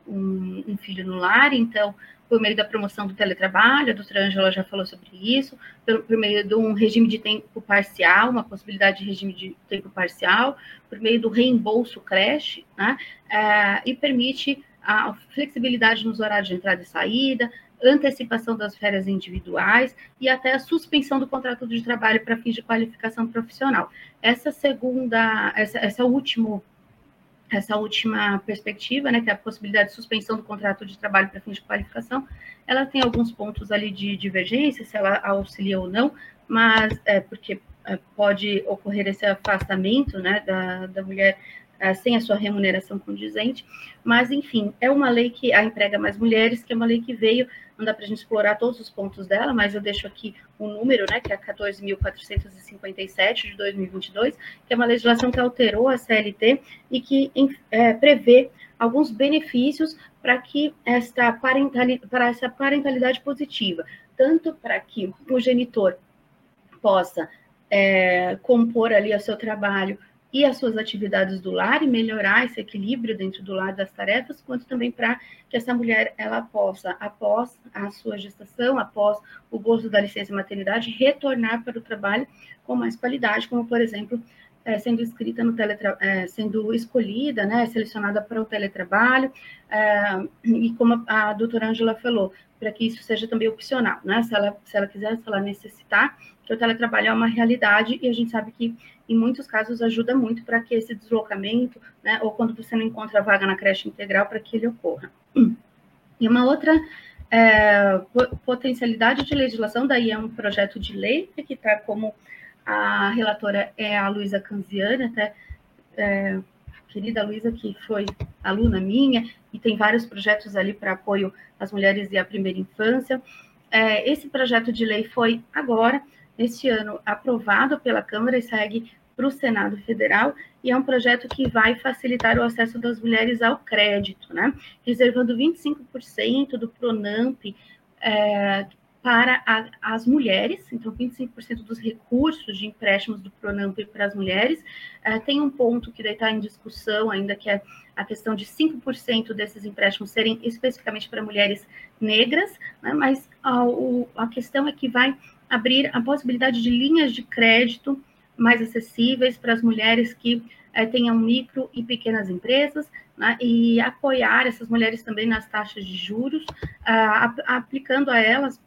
um, um filho no lar, então por meio da promoção do teletrabalho, a doutora Angela já falou sobre isso, por, por, meio de um regime de tempo parcial, uma possibilidade de regime de tempo parcial, por meio do reembolso creche, né, é, e permite a flexibilidade nos horários de entrada e saída, antecipação das férias individuais e até a suspensão do contrato de trabalho para fins de qualificação profissional. Essa segunda, essa, essa último essa última perspectiva, né, que é a possibilidade de suspensão do contrato de trabalho para fins de qualificação, ela tem alguns pontos ali de divergência, se ela auxilia ou não, mas é porque é, pode ocorrer esse afastamento, né, da, da mulher sem a sua remuneração condizente, mas, enfim, é uma lei que a emprega mais mulheres, que é uma lei que veio, não dá para a gente explorar todos os pontos dela, mas eu deixo aqui o um número, né, que é a 14.457 de 2022, que é uma legislação que alterou a CLT e que é, prevê alguns benefícios para que esta parentalidade, para essa parentalidade positiva, tanto para que o genitor possa é, compor ali o seu trabalho e as suas atividades do lar e melhorar esse equilíbrio dentro do lar das tarefas, quanto também para que essa mulher ela possa, após a sua gestação, após o gozo da licença maternidade, retornar para o trabalho com mais qualidade, como por exemplo é, sendo inscrita no teletra é, sendo escolhida, né, selecionada para o teletrabalho, é, e como a, a doutora Angela falou, para que isso seja também opcional, né, se ela, se ela quiser, se ela necessitar, que o teletrabalho é uma realidade e a gente sabe que em muitos casos ajuda muito para que esse deslocamento, né, ou quando você não encontra vaga na creche integral, para que ele ocorra. E uma outra é, potencialidade de legislação, daí é um projeto de lei que está como a relatora é a Luísa Canziani, até é, querida Luísa, que foi aluna minha, e tem vários projetos ali para apoio às mulheres e à primeira infância. É, esse projeto de lei foi agora, este ano, aprovado pela Câmara e segue para o Senado Federal, e é um projeto que vai facilitar o acesso das mulheres ao crédito, né? Reservando 25% do PRONAMP é, para a, as mulheres, então 25% dos recursos de empréstimos do Pronamp para as mulheres. Uh, tem um ponto que está em discussão ainda, que é a questão de 5% desses empréstimos serem especificamente para mulheres negras, né, mas a, o, a questão é que vai abrir a possibilidade de linhas de crédito mais acessíveis para as mulheres que uh, tenham micro e pequenas empresas, né, e apoiar essas mulheres também nas taxas de juros, uh, aplicando a elas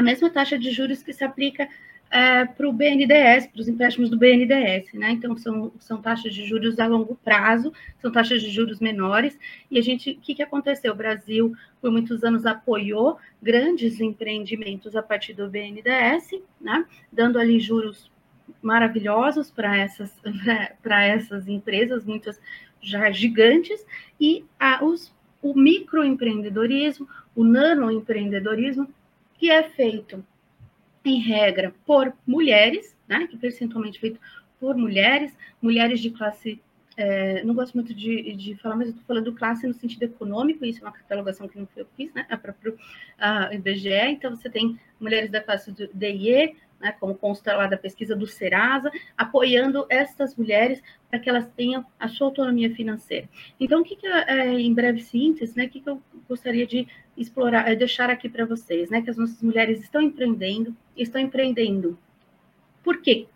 a mesma taxa de juros que se aplica é, para o BNDES, para os empréstimos do BNDES, né? Então, são, são taxas de juros a longo prazo, são taxas de juros menores, e a gente, o que, que aconteceu? O Brasil, por muitos anos, apoiou grandes empreendimentos a partir do BNDES, né? Dando ali juros maravilhosos para essas, para essas empresas, muitas já gigantes, e a, os, o microempreendedorismo, o nanoempreendedorismo, que é feito, em regra, por mulheres, né, que é percentualmente feito por mulheres, mulheres de classe. É, não gosto muito de, de falar, mas eu estou falando classe no sentido econômico, isso é uma catalogação que não eu fiz, né? É próprio uh, IBGE. Então, você tem mulheres da classe do DIE, né, como consta lá da pesquisa do Serasa, apoiando essas mulheres para que elas tenham a sua autonomia financeira. Então, o que, que é, em breve síntese, né, o que, que eu gostaria de explorar, é deixar aqui para vocês, né, que as nossas mulheres estão empreendendo, estão empreendendo. Por quê?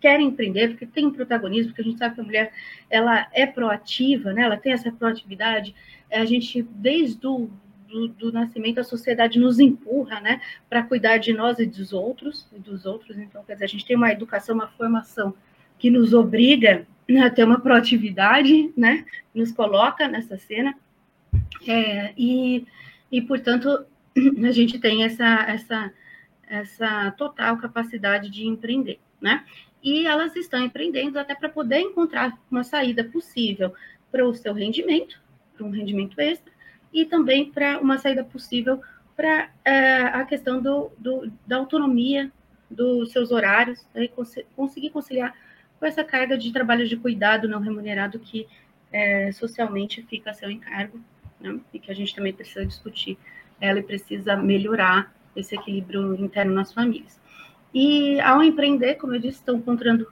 Querem empreender, porque tem protagonismo, porque a gente sabe que a mulher ela é proativa, né, ela tem essa proatividade, a gente, desde o do, do, nascimento, a sociedade nos empurra, né, para cuidar de nós e dos outros, e dos outros. Então, quer dizer, a gente tem uma educação, uma formação que nos obriga a ter uma proatividade, né, nos coloca nessa cena, é, e, e, portanto, a gente tem essa, essa, essa total capacidade de empreender, né? E elas estão empreendendo até para poder encontrar uma saída possível para o seu rendimento, para um rendimento extra, e também para uma saída possível para é, a questão do, do, da autonomia dos seus horários, né, cons conseguir conciliar com essa carga de trabalho de cuidado não remunerado que é, socialmente fica a seu encargo, né, e que a gente também precisa discutir ela precisa melhorar esse equilíbrio interno nas famílias. E ao empreender, como eu disse, estão encontrando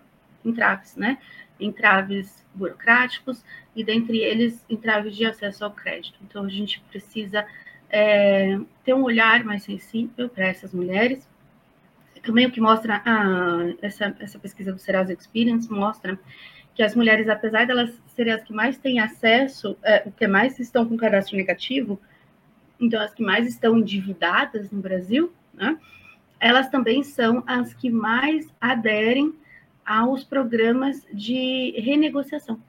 entraves, né? Entraves burocráticos, e dentre eles entraves de acesso ao crédito. Então, a gente precisa é, ter um olhar mais sensível para essas mulheres. Também o que mostra a, essa, essa pesquisa do Serasa Experience mostra que as mulheres, apesar delas serem as que mais têm acesso, é, o que mais estão com cadastro negativo, então as que mais estão endividadas no Brasil, né, elas também são as que mais aderem aos programas de renegociação.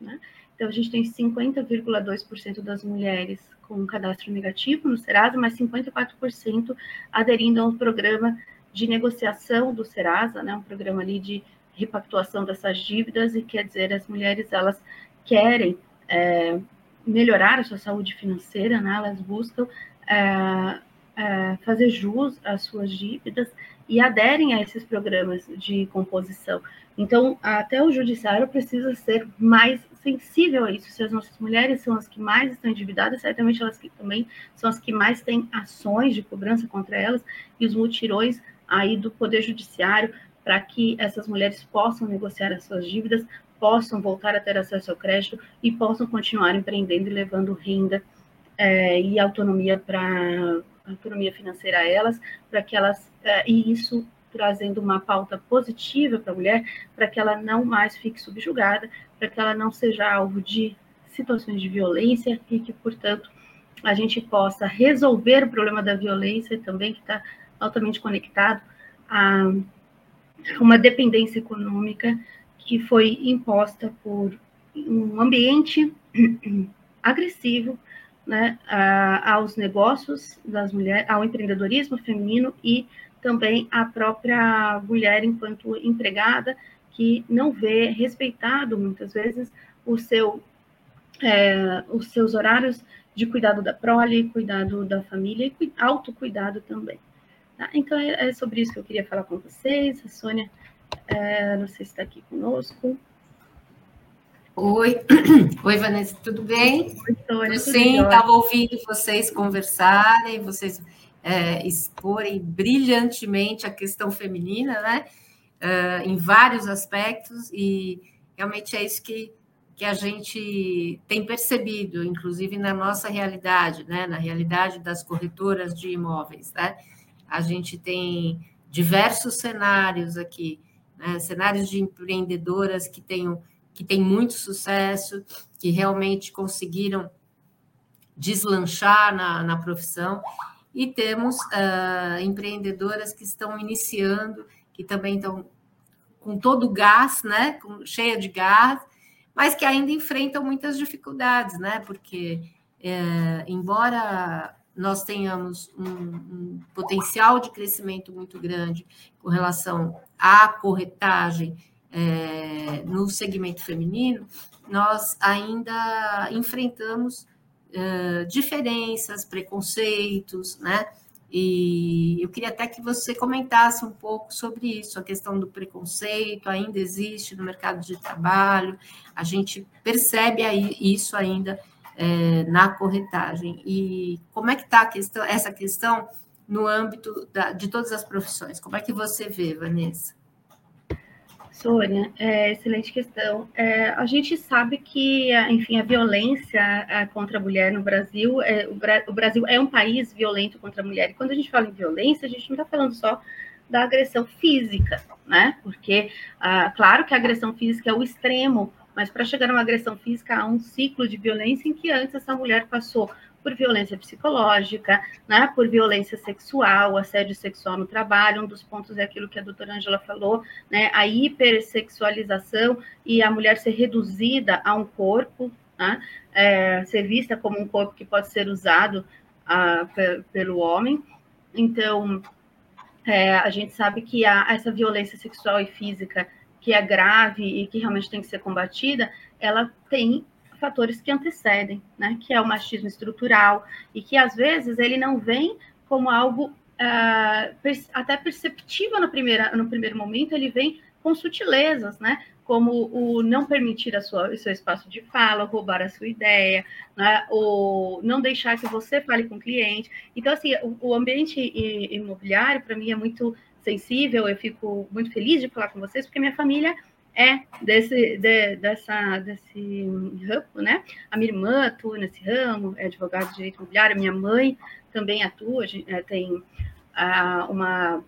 Né? Então, a gente tem 50,2% das mulheres com cadastro negativo no Serasa, mas 54% aderindo a um programa de negociação do Serasa, né, um programa ali de repactuação dessas dívidas, e quer dizer, as mulheres, elas querem é, melhorar a sua saúde financeira, né? elas buscam é, é, fazer jus às suas dívidas e aderem a esses programas de composição. Então, até o judiciário precisa ser mais sensível a isso. Se as nossas mulheres são as que mais estão endividadas, certamente elas que também são as que mais têm ações de cobrança contra elas e os mutirões aí do Poder Judiciário para que essas mulheres possam negociar as suas dívidas, possam voltar a ter acesso ao crédito e possam continuar empreendendo e levando renda é, e autonomia para autonomia financeira a elas, para que elas é, e isso trazendo uma pauta positiva para a mulher, para que ela não mais fique subjugada, para que ela não seja alvo de situações de violência e que, portanto, a gente possa resolver o problema da violência também, que está altamente conectado a uma dependência econômica que foi imposta por um ambiente agressivo né, aos negócios das mulheres, ao empreendedorismo feminino e também a própria mulher enquanto empregada, que não vê respeitado muitas vezes o seu, é, os seus horários de cuidado da prole, cuidado da família e autocuidado também. Tá? Então, é, é, sobre isso que eu queria falar com vocês. A Sônia, é, não sei se está aqui conosco. Oi, oi Vanessa, tudo bem? Oi, Sônia. Sim, estava ouvindo vocês conversarem, vocês é, exporem brilhantemente a questão feminina, né? Uh, em vários aspectos, e realmente é isso que, que a gente tem percebido, inclusive na nossa realidade, né? na realidade das corretoras de imóveis. Né? A gente tem diversos cenários aqui, né? cenários de empreendedoras que têm, que têm muito sucesso, que realmente conseguiram deslanchar na, na profissão, e temos uh, empreendedoras que estão iniciando, que também estão com todo o gás, né, com, cheia de gás, mas que ainda enfrentam muitas dificuldades, né, porque é, embora nós tenhamos um, um, potencial de crescimento muito grande com relação à corretagem é, no segmento feminino, nós ainda enfrentamos uh, diferenças, preconceitos, né? E eu queria até que você comentasse um pouco sobre isso, a questão do preconceito ainda existe no mercado de trabalho, a gente percebe aí isso ainda é, na corretagem. E como é que está questão, essa questão no âmbito da, de todas as profissões? Como é que você vê, Vanessa? Sônia, é, excelente questão. É, a gente sabe que, enfim, a violência é, contra a mulher no Brasil, é, o, Bra o, Brasil é um país violento contra a mulher. E quando a gente fala em violência, a gente não está falando só da agressão física, né? Porque, ah, claro que a agressão física é o extremo, mas para chegar a uma agressão física há um ciclo de violência em que antes essa mulher passou por violência psicológica, né, por violência sexual, assédio sexual no trabalho. Um dos pontos é aquilo que a doutora Angela falou, né, a hipersexualização e a mulher ser reduzida a um corpo, né, é, ser vista como um corpo que pode ser usado a, pelo homem. Então, é, a gente sabe que a, essa violência sexual e física que é grave e que realmente tem que ser combatida, ela tem fatores que antecedem, né? Que é o machismo estrutural e que às vezes ele não vem como algo uh, até perceptível no, primeira, no primeiro momento, ele vem com sutilezas, né? Como o não permitir a sua, o seu espaço de fala, roubar a sua ideia, né? ou não deixar que você fale com o cliente. Então, assim, o, o ambiente imobiliário, para mim, é muito sensível. Eu fico muito feliz de falar com vocês, porque minha família é desse, de, dessa, desse ramo, né? A minha irmã atua nesse ramo, é advogada de direito imobiliário, minha mãe também atua, é, tem a, uma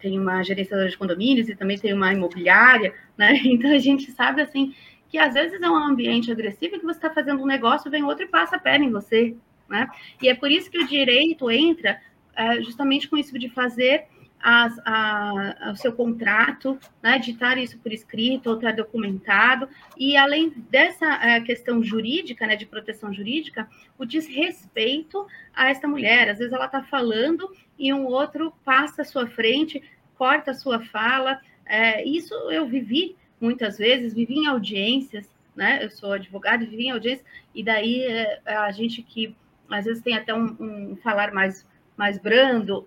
tem uma gerenciadora de condomínios e também tem uma imobiliária, né? Então a gente sabe assim que às vezes é um ambiente agressivo que você está fazendo um negócio, vem outro e passa a perna em você, né? E é por isso que o direito entra é, justamente com isso de fazer as, a, o seu contrato, né, editar isso por escrito ou estar documentado, e além dessa é, questão jurídica, né, de proteção jurídica, o desrespeito a esta mulher. Às vezes ela está falando e um outro passa à sua frente, corta a sua fala. É, isso eu vivi muitas vezes, vivi em audiências, né? Eu sou advogada e vivi em audiência, e daí é, a gente que às vezes tem até um, um falar mais, mais brando,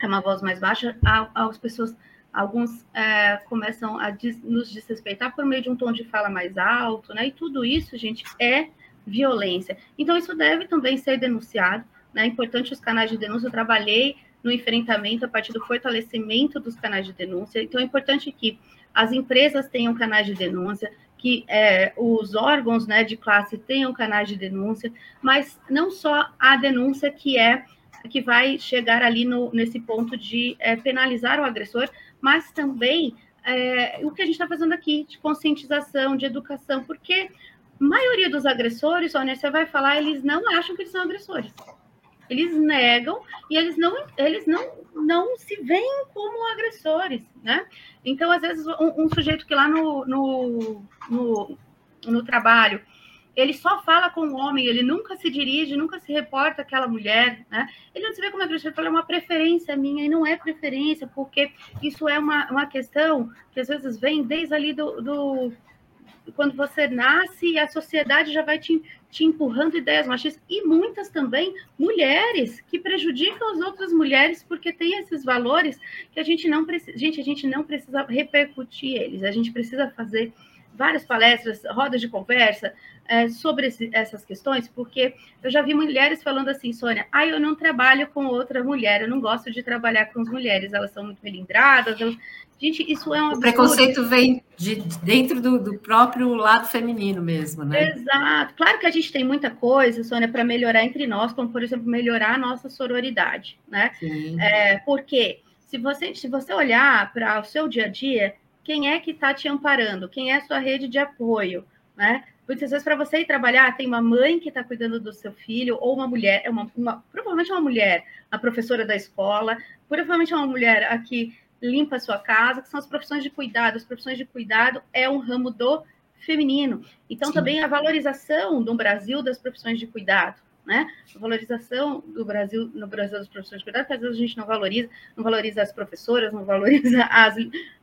é uma voz mais baixa, as pessoas, alguns é, começam a des, nos desrespeitar por meio de um tom de fala mais alto, né? E tudo isso, gente, é violência. Então, isso deve também ser denunciado, né? É importante os canais de denúncia. Eu trabalhei no enfrentamento a partir do fortalecimento dos canais de denúncia. Então, é importante que as empresas tenham canais de denúncia, que é, os órgãos né, de classe tenham canais de denúncia, mas não só a denúncia que é que vai chegar ali no, nesse ponto de é, penalizar o agressor, mas também é, o que a gente está fazendo aqui de conscientização, de educação, porque a maioria dos agressores, Sônia, você vai falar, eles não acham que eles são agressores. Eles negam e eles não, eles não, não se veem como agressores, né? Então, às vezes, um, um sujeito que lá no, no, no, no trabalho ele só fala com o homem, ele nunca se dirige, nunca se reporta àquela mulher, né? Ele não se vê como agressor, ele fala, é uma preferência minha, e não é preferência, porque isso é uma, uma questão que às vezes vem desde ali do, do quando você nasce e a sociedade já vai te, te empurrando ideias machistas, e muitas também mulheres que prejudicam as outras mulheres porque tem esses valores que a gente não precisa, gente, a gente não precisa repercutir eles, a gente precisa fazer várias palestras, rodas de conversa é, sobre esse, essas questões, porque eu já vi mulheres falando assim, Sônia, ah, eu não trabalho com outra mulher, eu não gosto de trabalhar com as mulheres, elas são muito melindradas. Eu... Gente, isso é um absurdo. O preconceito vem de dentro do, do, próprio lado feminino mesmo, né? Exato. Claro que a gente tem muita coisa, Sônia, para melhorar entre nós, como, por exemplo, melhorar a nossa sororidade, né? Sim. É, porque se você, se você olhar para o seu dia a dia, quem é que está te amparando, quem é a sua rede de apoio, né? Muitas vezes, para você ir trabalhar, tem uma mãe que está cuidando do seu filho, ou uma mulher, é uma, uma, provavelmente uma mulher, a professora da escola, provavelmente é uma mulher a que limpa a sua casa, que são as profissões de cuidado. As profissões de cuidado é um ramo do feminino. Então, Sim. também a valorização no Brasil das profissões de cuidado né? A valorização do Brasil, no Brasil das profissões de cuidado, porque às vezes a gente não valoriza, não valoriza as professoras, não valoriza as,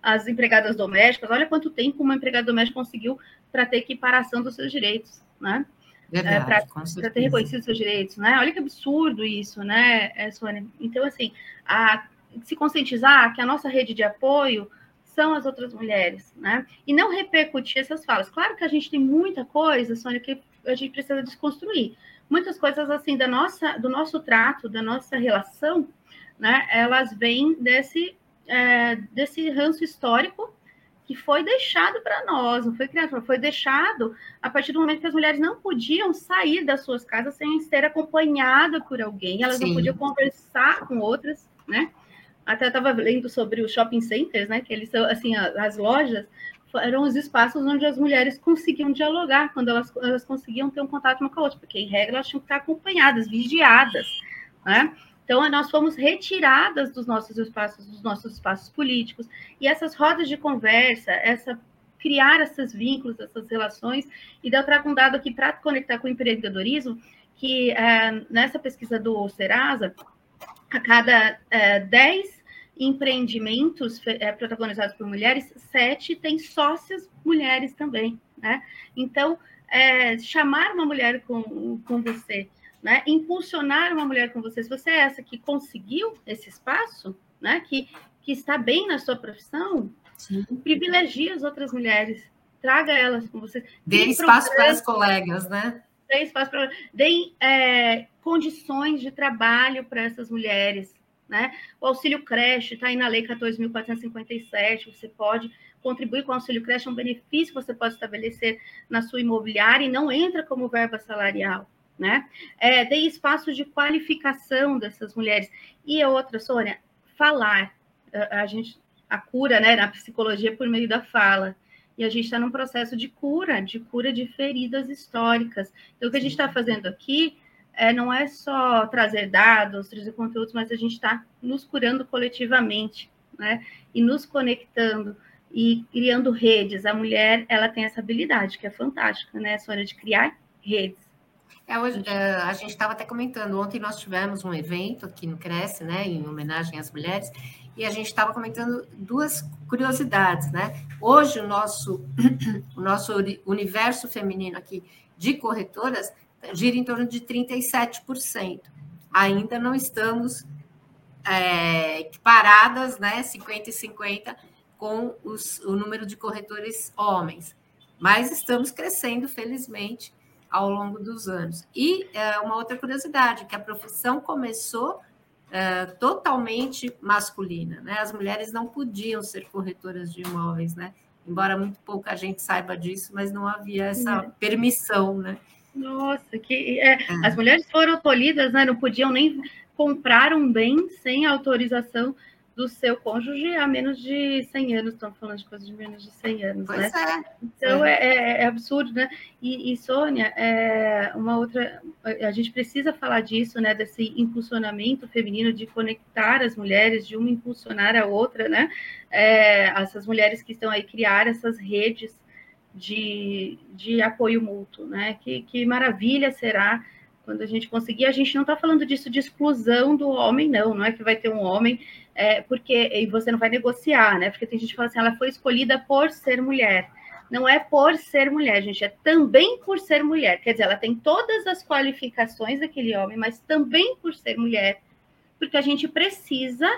as empregadas domésticas. Olha quanto tempo uma empregada doméstica conseguiu para ter equiparação dos seus direitos, né? É, para ter reconhecido seus direitos, né? Olha que absurdo isso, né, é, Sônia? Então, assim, a, se conscientizar que a nossa rede de apoio são as outras mulheres, né? E não repercutir essas falas. Claro que a gente tem muita coisa, Sônia, que a gente precisa desconstruir muitas coisas assim da nossa, do nosso trato, da nossa relação, né? Elas vêm desse é, desse ranço histórico que foi deixado para nós, não foi criado, foi deixado a partir do momento que as mulheres não podiam sair das suas casas sem ser acompanhada por alguém, elas Sim. não podiam conversar com outras, né? Até estava lendo sobre os shopping centers, né? Que eles são assim, as lojas eram os espaços onde as mulheres conseguiam dialogar, quando elas, elas conseguiam ter um contato uma com a outra, porque, em regra, elas tinham que estar acompanhadas, vigiadas, né? Então, nós fomos retiradas dos nossos espaços, dos nossos espaços políticos, e essas rodas de conversa, essa criar esses vínculos, essas relações, e daí eu trago um dado aqui para conectar com o empreendedorismo, que é, nessa pesquisa do Serasa, a cada é, 10 empreendimentos é, protagonizados por mulheres, sete têm sócias mulheres também, né? Então, é, chamar uma mulher com, com você, né? Impulsionar uma mulher com você, se você é essa que conseguiu esse espaço, né? Que, que está bem na sua profissão, Sim. privilegie as outras mulheres, traga elas com você. Dê espaço para as colegas, né? Dê espaço para... Deem é, condições de trabalho para essas mulheres, né? O auxílio creche está aí na Lei 14.457, você pode contribuir com o auxílio creche, é um benefício que você pode estabelecer na sua imobiliária e não entra como verba salarial. Né? É, dê espaços de qualificação dessas mulheres. E a outra, Sônia, falar. A, a gente, a cura né, na psicologia por meio da fala. E a gente está num processo de cura, de cura de feridas históricas. Então, o que a gente está fazendo aqui é, não é só trazer dados, trazer conteúdos, mas a gente está nos curando coletivamente, né? E nos conectando e criando redes. A mulher, ela tem essa habilidade, que é fantástica, né? Hora de criar redes. É, hoje, é, a gente estava até comentando, ontem nós tivemos um evento aqui no Cresce, né, em homenagem às mulheres, e a gente estava comentando duas curiosidades, né? Hoje o nosso, o nosso universo feminino aqui de corretoras gira em torno de 37%. Ainda não estamos é, paradas, né, 50 e 50, com os, o número de corretores homens. Mas estamos crescendo, felizmente, ao longo dos anos. E é, uma outra curiosidade, que a profissão começou é, totalmente masculina. Né? As mulheres não podiam ser corretoras de imóveis, né? embora muito pouca gente saiba disso, mas não havia essa permissão. Né? Nossa, que é, é. as mulheres foram tolhidas, né? não podiam nem comprar um bem sem autorização do seu cônjuge há menos de 100 anos, estamos falando de coisas de menos de 100 anos, pois né? É. Então é. É, é, absurdo, né? E, e, Sônia, é uma outra, a gente precisa falar disso, né? Desse impulsionamento feminino de conectar as mulheres, de uma impulsionar a outra, né? É, essas mulheres que estão aí criar essas redes de, de apoio mútuo, né? Que, que maravilha será quando a gente conseguir, a gente não está falando disso de exclusão do homem, não, não é que vai ter um homem, é, porque e você não vai negociar, né? Porque tem gente que fala assim, ela foi escolhida por ser mulher. Não é por ser mulher, gente, é também por ser mulher. Quer dizer, ela tem todas as qualificações daquele homem, mas também por ser mulher, porque a gente precisa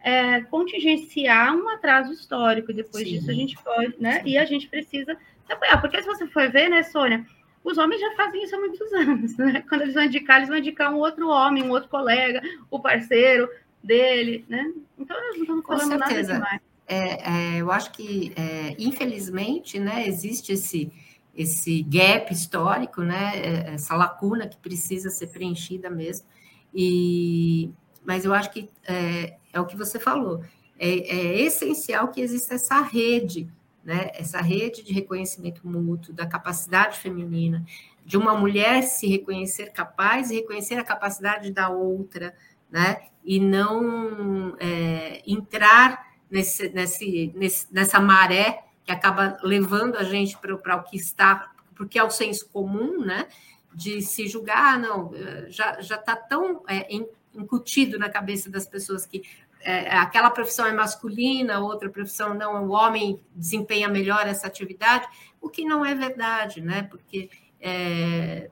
é, contingenciar um atraso histórico. Depois Sim. disso, a gente pode, né? Sim. E a gente precisa apoiar. Porque se você for ver, né, Sônia, os homens já fazem isso há muitos anos, né? Quando eles vão indicar, eles vão indicar um outro homem, um outro colega, o parceiro dele, né? Então, nós não estamos falando nada demais. É, é, eu acho que, é, infelizmente, né, existe esse, esse gap histórico, né, é, essa lacuna que precisa ser preenchida mesmo. E, mas eu acho que é, é o que você falou, é, é essencial que exista essa rede né? Essa rede de reconhecimento mútuo, da capacidade feminina, de uma mulher se reconhecer capaz e reconhecer a capacidade da outra, né? E não é, entrar nesse, nesse, nesse, nessa maré que acaba levando a gente para o que está, porque é o senso comum, né? De se julgar, ah, não, já está tão é, incutido na cabeça das pessoas que é, aquela profissão é masculina, outra profissão não, o homem desempenha melhor essa atividade, o que não é verdade, né? Porque é,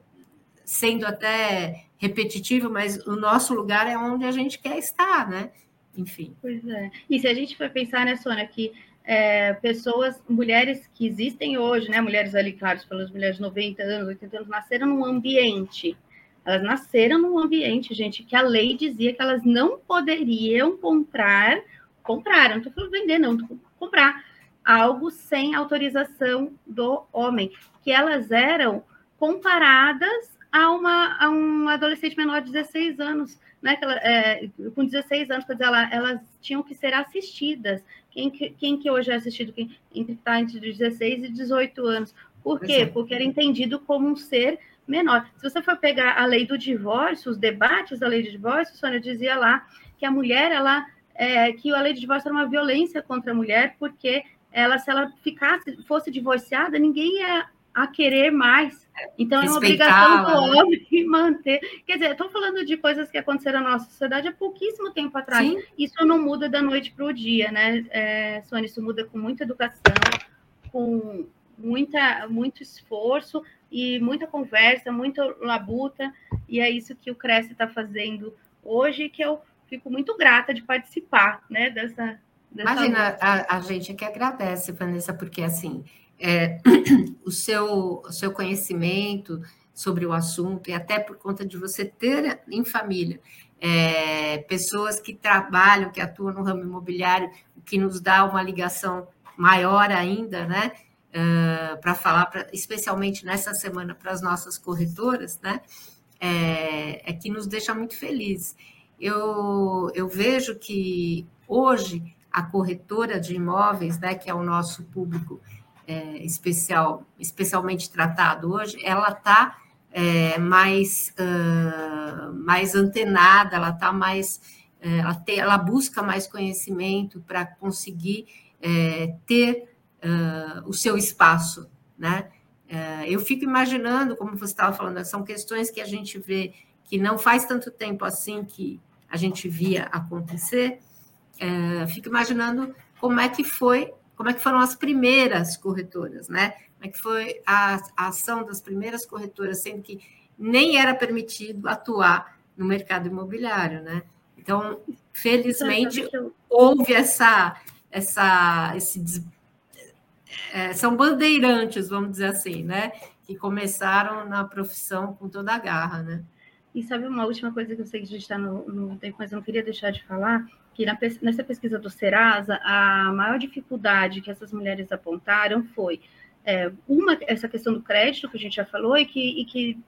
sendo até repetitivo, mas o nosso lugar é onde a gente quer estar, né? Enfim. Pois é. E se a gente for pensar, né, Sônia, que é, pessoas, mulheres que existem hoje, né, mulheres ali, claro, pelas mulheres de 90 anos, 80 anos, nasceram num ambiente elas nasceram num ambiente, gente, que a lei dizia que elas não poderiam comprar, comprar, não estou falando vender, não, comprar algo sem autorização do homem, que elas eram comparadas a, uma, a um adolescente menor de 16 anos, né? Ela, é, com 16 anos, quer dizer, ela, elas tinham que ser assistidas. Quem que, quem que hoje é assistido? Quem está entre 16 e 18 anos. Por quê? Porque era entendido como um ser menor. Se você for pegar a lei do divórcio, os debates da lei do divórcio, Sônia dizia lá que a mulher, ela, é, que a lei de divórcio era uma violência contra a mulher, porque ela, se ela ficasse, fosse divorciada, ninguém ia a querer mais. Então é uma obrigação do né? homem manter. Quer dizer, estou falando de coisas que aconteceram na nossa sociedade há pouquíssimo tempo atrás. Sim. Isso não muda da noite para o dia, né, é, Sônia? Isso muda com muita educação, com muita, muito esforço, e muita conversa, muita labuta, e é isso que o Cresce está fazendo hoje, que eu fico muito grata de participar né, dessa. dessa Imagina, a, a, gente que agradece, Vanessa, porque assim é, o, seu, o seu conhecimento sobre o assunto, e até por conta de você ter em família é, pessoas que trabalham, que atuam no ramo imobiliário, que nos dá uma ligação maior ainda, né? Uh, para falar, pra, especialmente nessa semana, para as nossas corretoras, né? É, é, que nos deixa muito felizes. Eu, eu vejo que hoje a corretora de imóveis, né, que é o nosso público é, especial, especialmente tratado hoje, ela está é, mais, uh, mais antenada, ela está mais, é, ela, ela busca mais conhecimento para conseguir é, ter uh, o seu espaço, né? É, eu fico imaginando, como você estava falando, são questões que a gente vê que não faz tanto tempo assim que a gente via acontecer. É, fico imaginando como é que foi, como é que foram as primeiras corretoras, né? Como é que foi a, a ação das primeiras corretoras, sendo que nem era permitido atuar no mercado imobiliário, né? Então, felizmente, houve essa, essa, esse, é, são bandeirantes, vamos dizer assim, né? Que começaram na profissão com toda a garra, né? E sabe uma última coisa que eu sei que a gente está no, no, tempo, mas eu não queria deixar de falar, que na, nessa pesquisa do Serasa, a maior dificuldade que essas mulheres apontaram foi é, uma, essa questão do crédito, que a gente já falou, e que, e que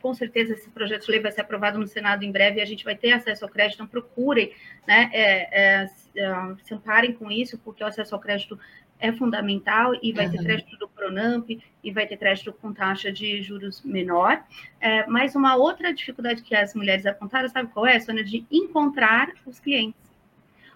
com certeza esse projeto de lei vai ser aprovado no Senado em breve e a gente vai ter acesso ao crédito, então procurem, né, é, é, é, se amparem com isso, porque o acesso ao crédito é fundamental e vai uhum. ter crédito do Pronamp e vai ter crédito com taxa de juros menor. É, mas uma outra dificuldade que as mulheres apontaram, sabe qual é, Sônia? De encontrar os clientes.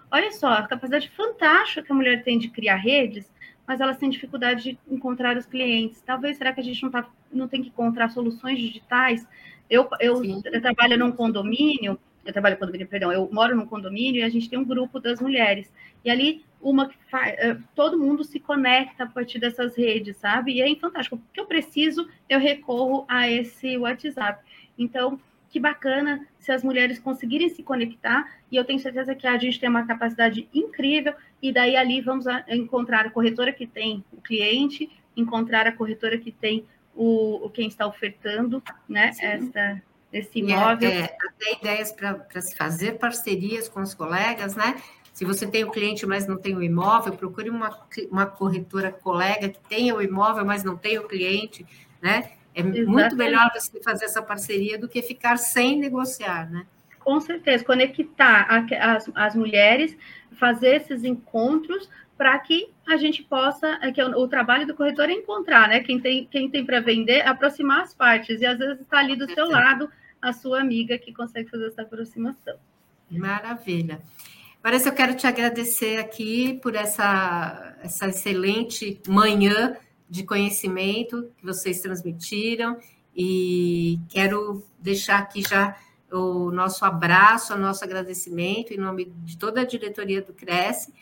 Olha só, a capacidade fantástica que a mulher tem de criar redes, mas elas têm dificuldade de encontrar os clientes. Talvez, será que a gente não, tá, não tem que encontrar soluções digitais? Eu, eu, eu trabalho num condomínio, eu trabalho condomínio, perdão, eu moro num condomínio e a gente tem um grupo das mulheres. E ali, uma que faz, eh, todo mundo se conecta a partir dessas redes, sabe? E é fantástico. O que eu preciso, eu recorro a esse WhatsApp. Então, que bacana se as mulheres conseguirem se conectar, e eu tenho certeza que a gente tem uma capacidade incrível, e daí ali vamos encontrar a corretora que tem o cliente, encontrar a corretora que tem o, o quem está ofertando, né, essa, esse imóvel. É, é, até ideias para se fazer parcerias com os colegas, né? Se você tem o cliente, mas não tem o imóvel, procure uma, uma corretora colega que tenha o imóvel, mas não tem o cliente, né? É Exatamente. muito melhor você fazer essa parceria do que ficar sem negociar, né? Com certeza, conectar as, as mulheres, fazer esses encontros para que a gente possa, é que o, o, trabalho do corretor é encontrar, né? Quem tem, quem tem para vender, aproximar as partes, e às vezes está ali do seu lado a sua amiga que consegue fazer essa aproximação. Maravilha. Parece eu quero te agradecer aqui por essa, essa excelente manhã de conhecimento que vocês transmitiram e quero deixar aqui já o nosso abraço, o nosso agradecimento em nome de toda a diretoria do Cresce,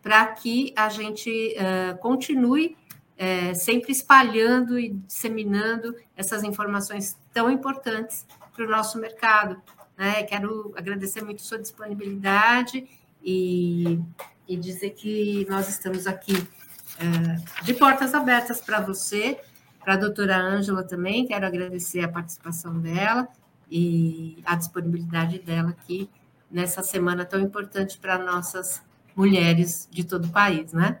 para que a gente uh, continue uh, sempre espalhando e disseminando essas informações tão importantes para o nosso mercado. Né? Quero agradecer muito sua disponibilidade e, e dizer que nós estamos aqui é, de portas abertas para você, para a doutora Ângela também, quero agradecer a participação dela e a disponibilidade dela aqui nessa semana tão importante para nossas mulheres de todo o país, né?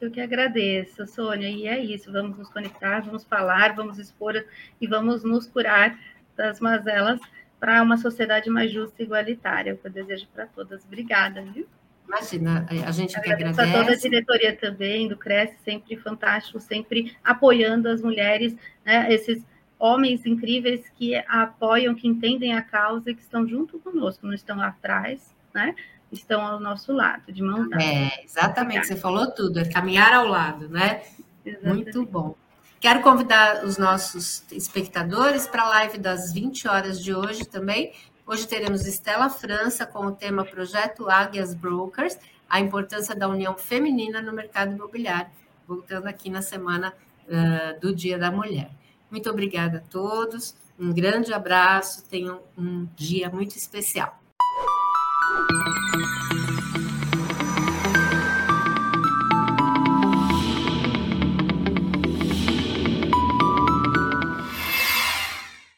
Eu que agradeço, Sônia, e é isso, vamos nos conectar, vamos falar, vamos expor e vamos nos curar das mazelas para uma sociedade mais justa e igualitária, é o que eu desejo para todas. Obrigada, viu? Imagina, a gente que agradece. A toda a diretoria também do Cresce, sempre fantástico, sempre apoiando as mulheres, né, esses homens incríveis que apoiam, que entendem a causa e que estão junto conosco, não estão atrás, né? Estão ao nosso lado, de mão dada. É, exatamente, você falou tudo, é caminhar ao lado, né? Exatamente. Muito bom. Quero convidar os nossos espectadores para a live das 20 horas de hoje também, Hoje teremos Estela França com o tema Projeto Águias Brokers, a importância da união feminina no mercado imobiliário, voltando aqui na semana uh, do Dia da Mulher. Muito obrigada a todos, um grande abraço, tenham um dia muito especial.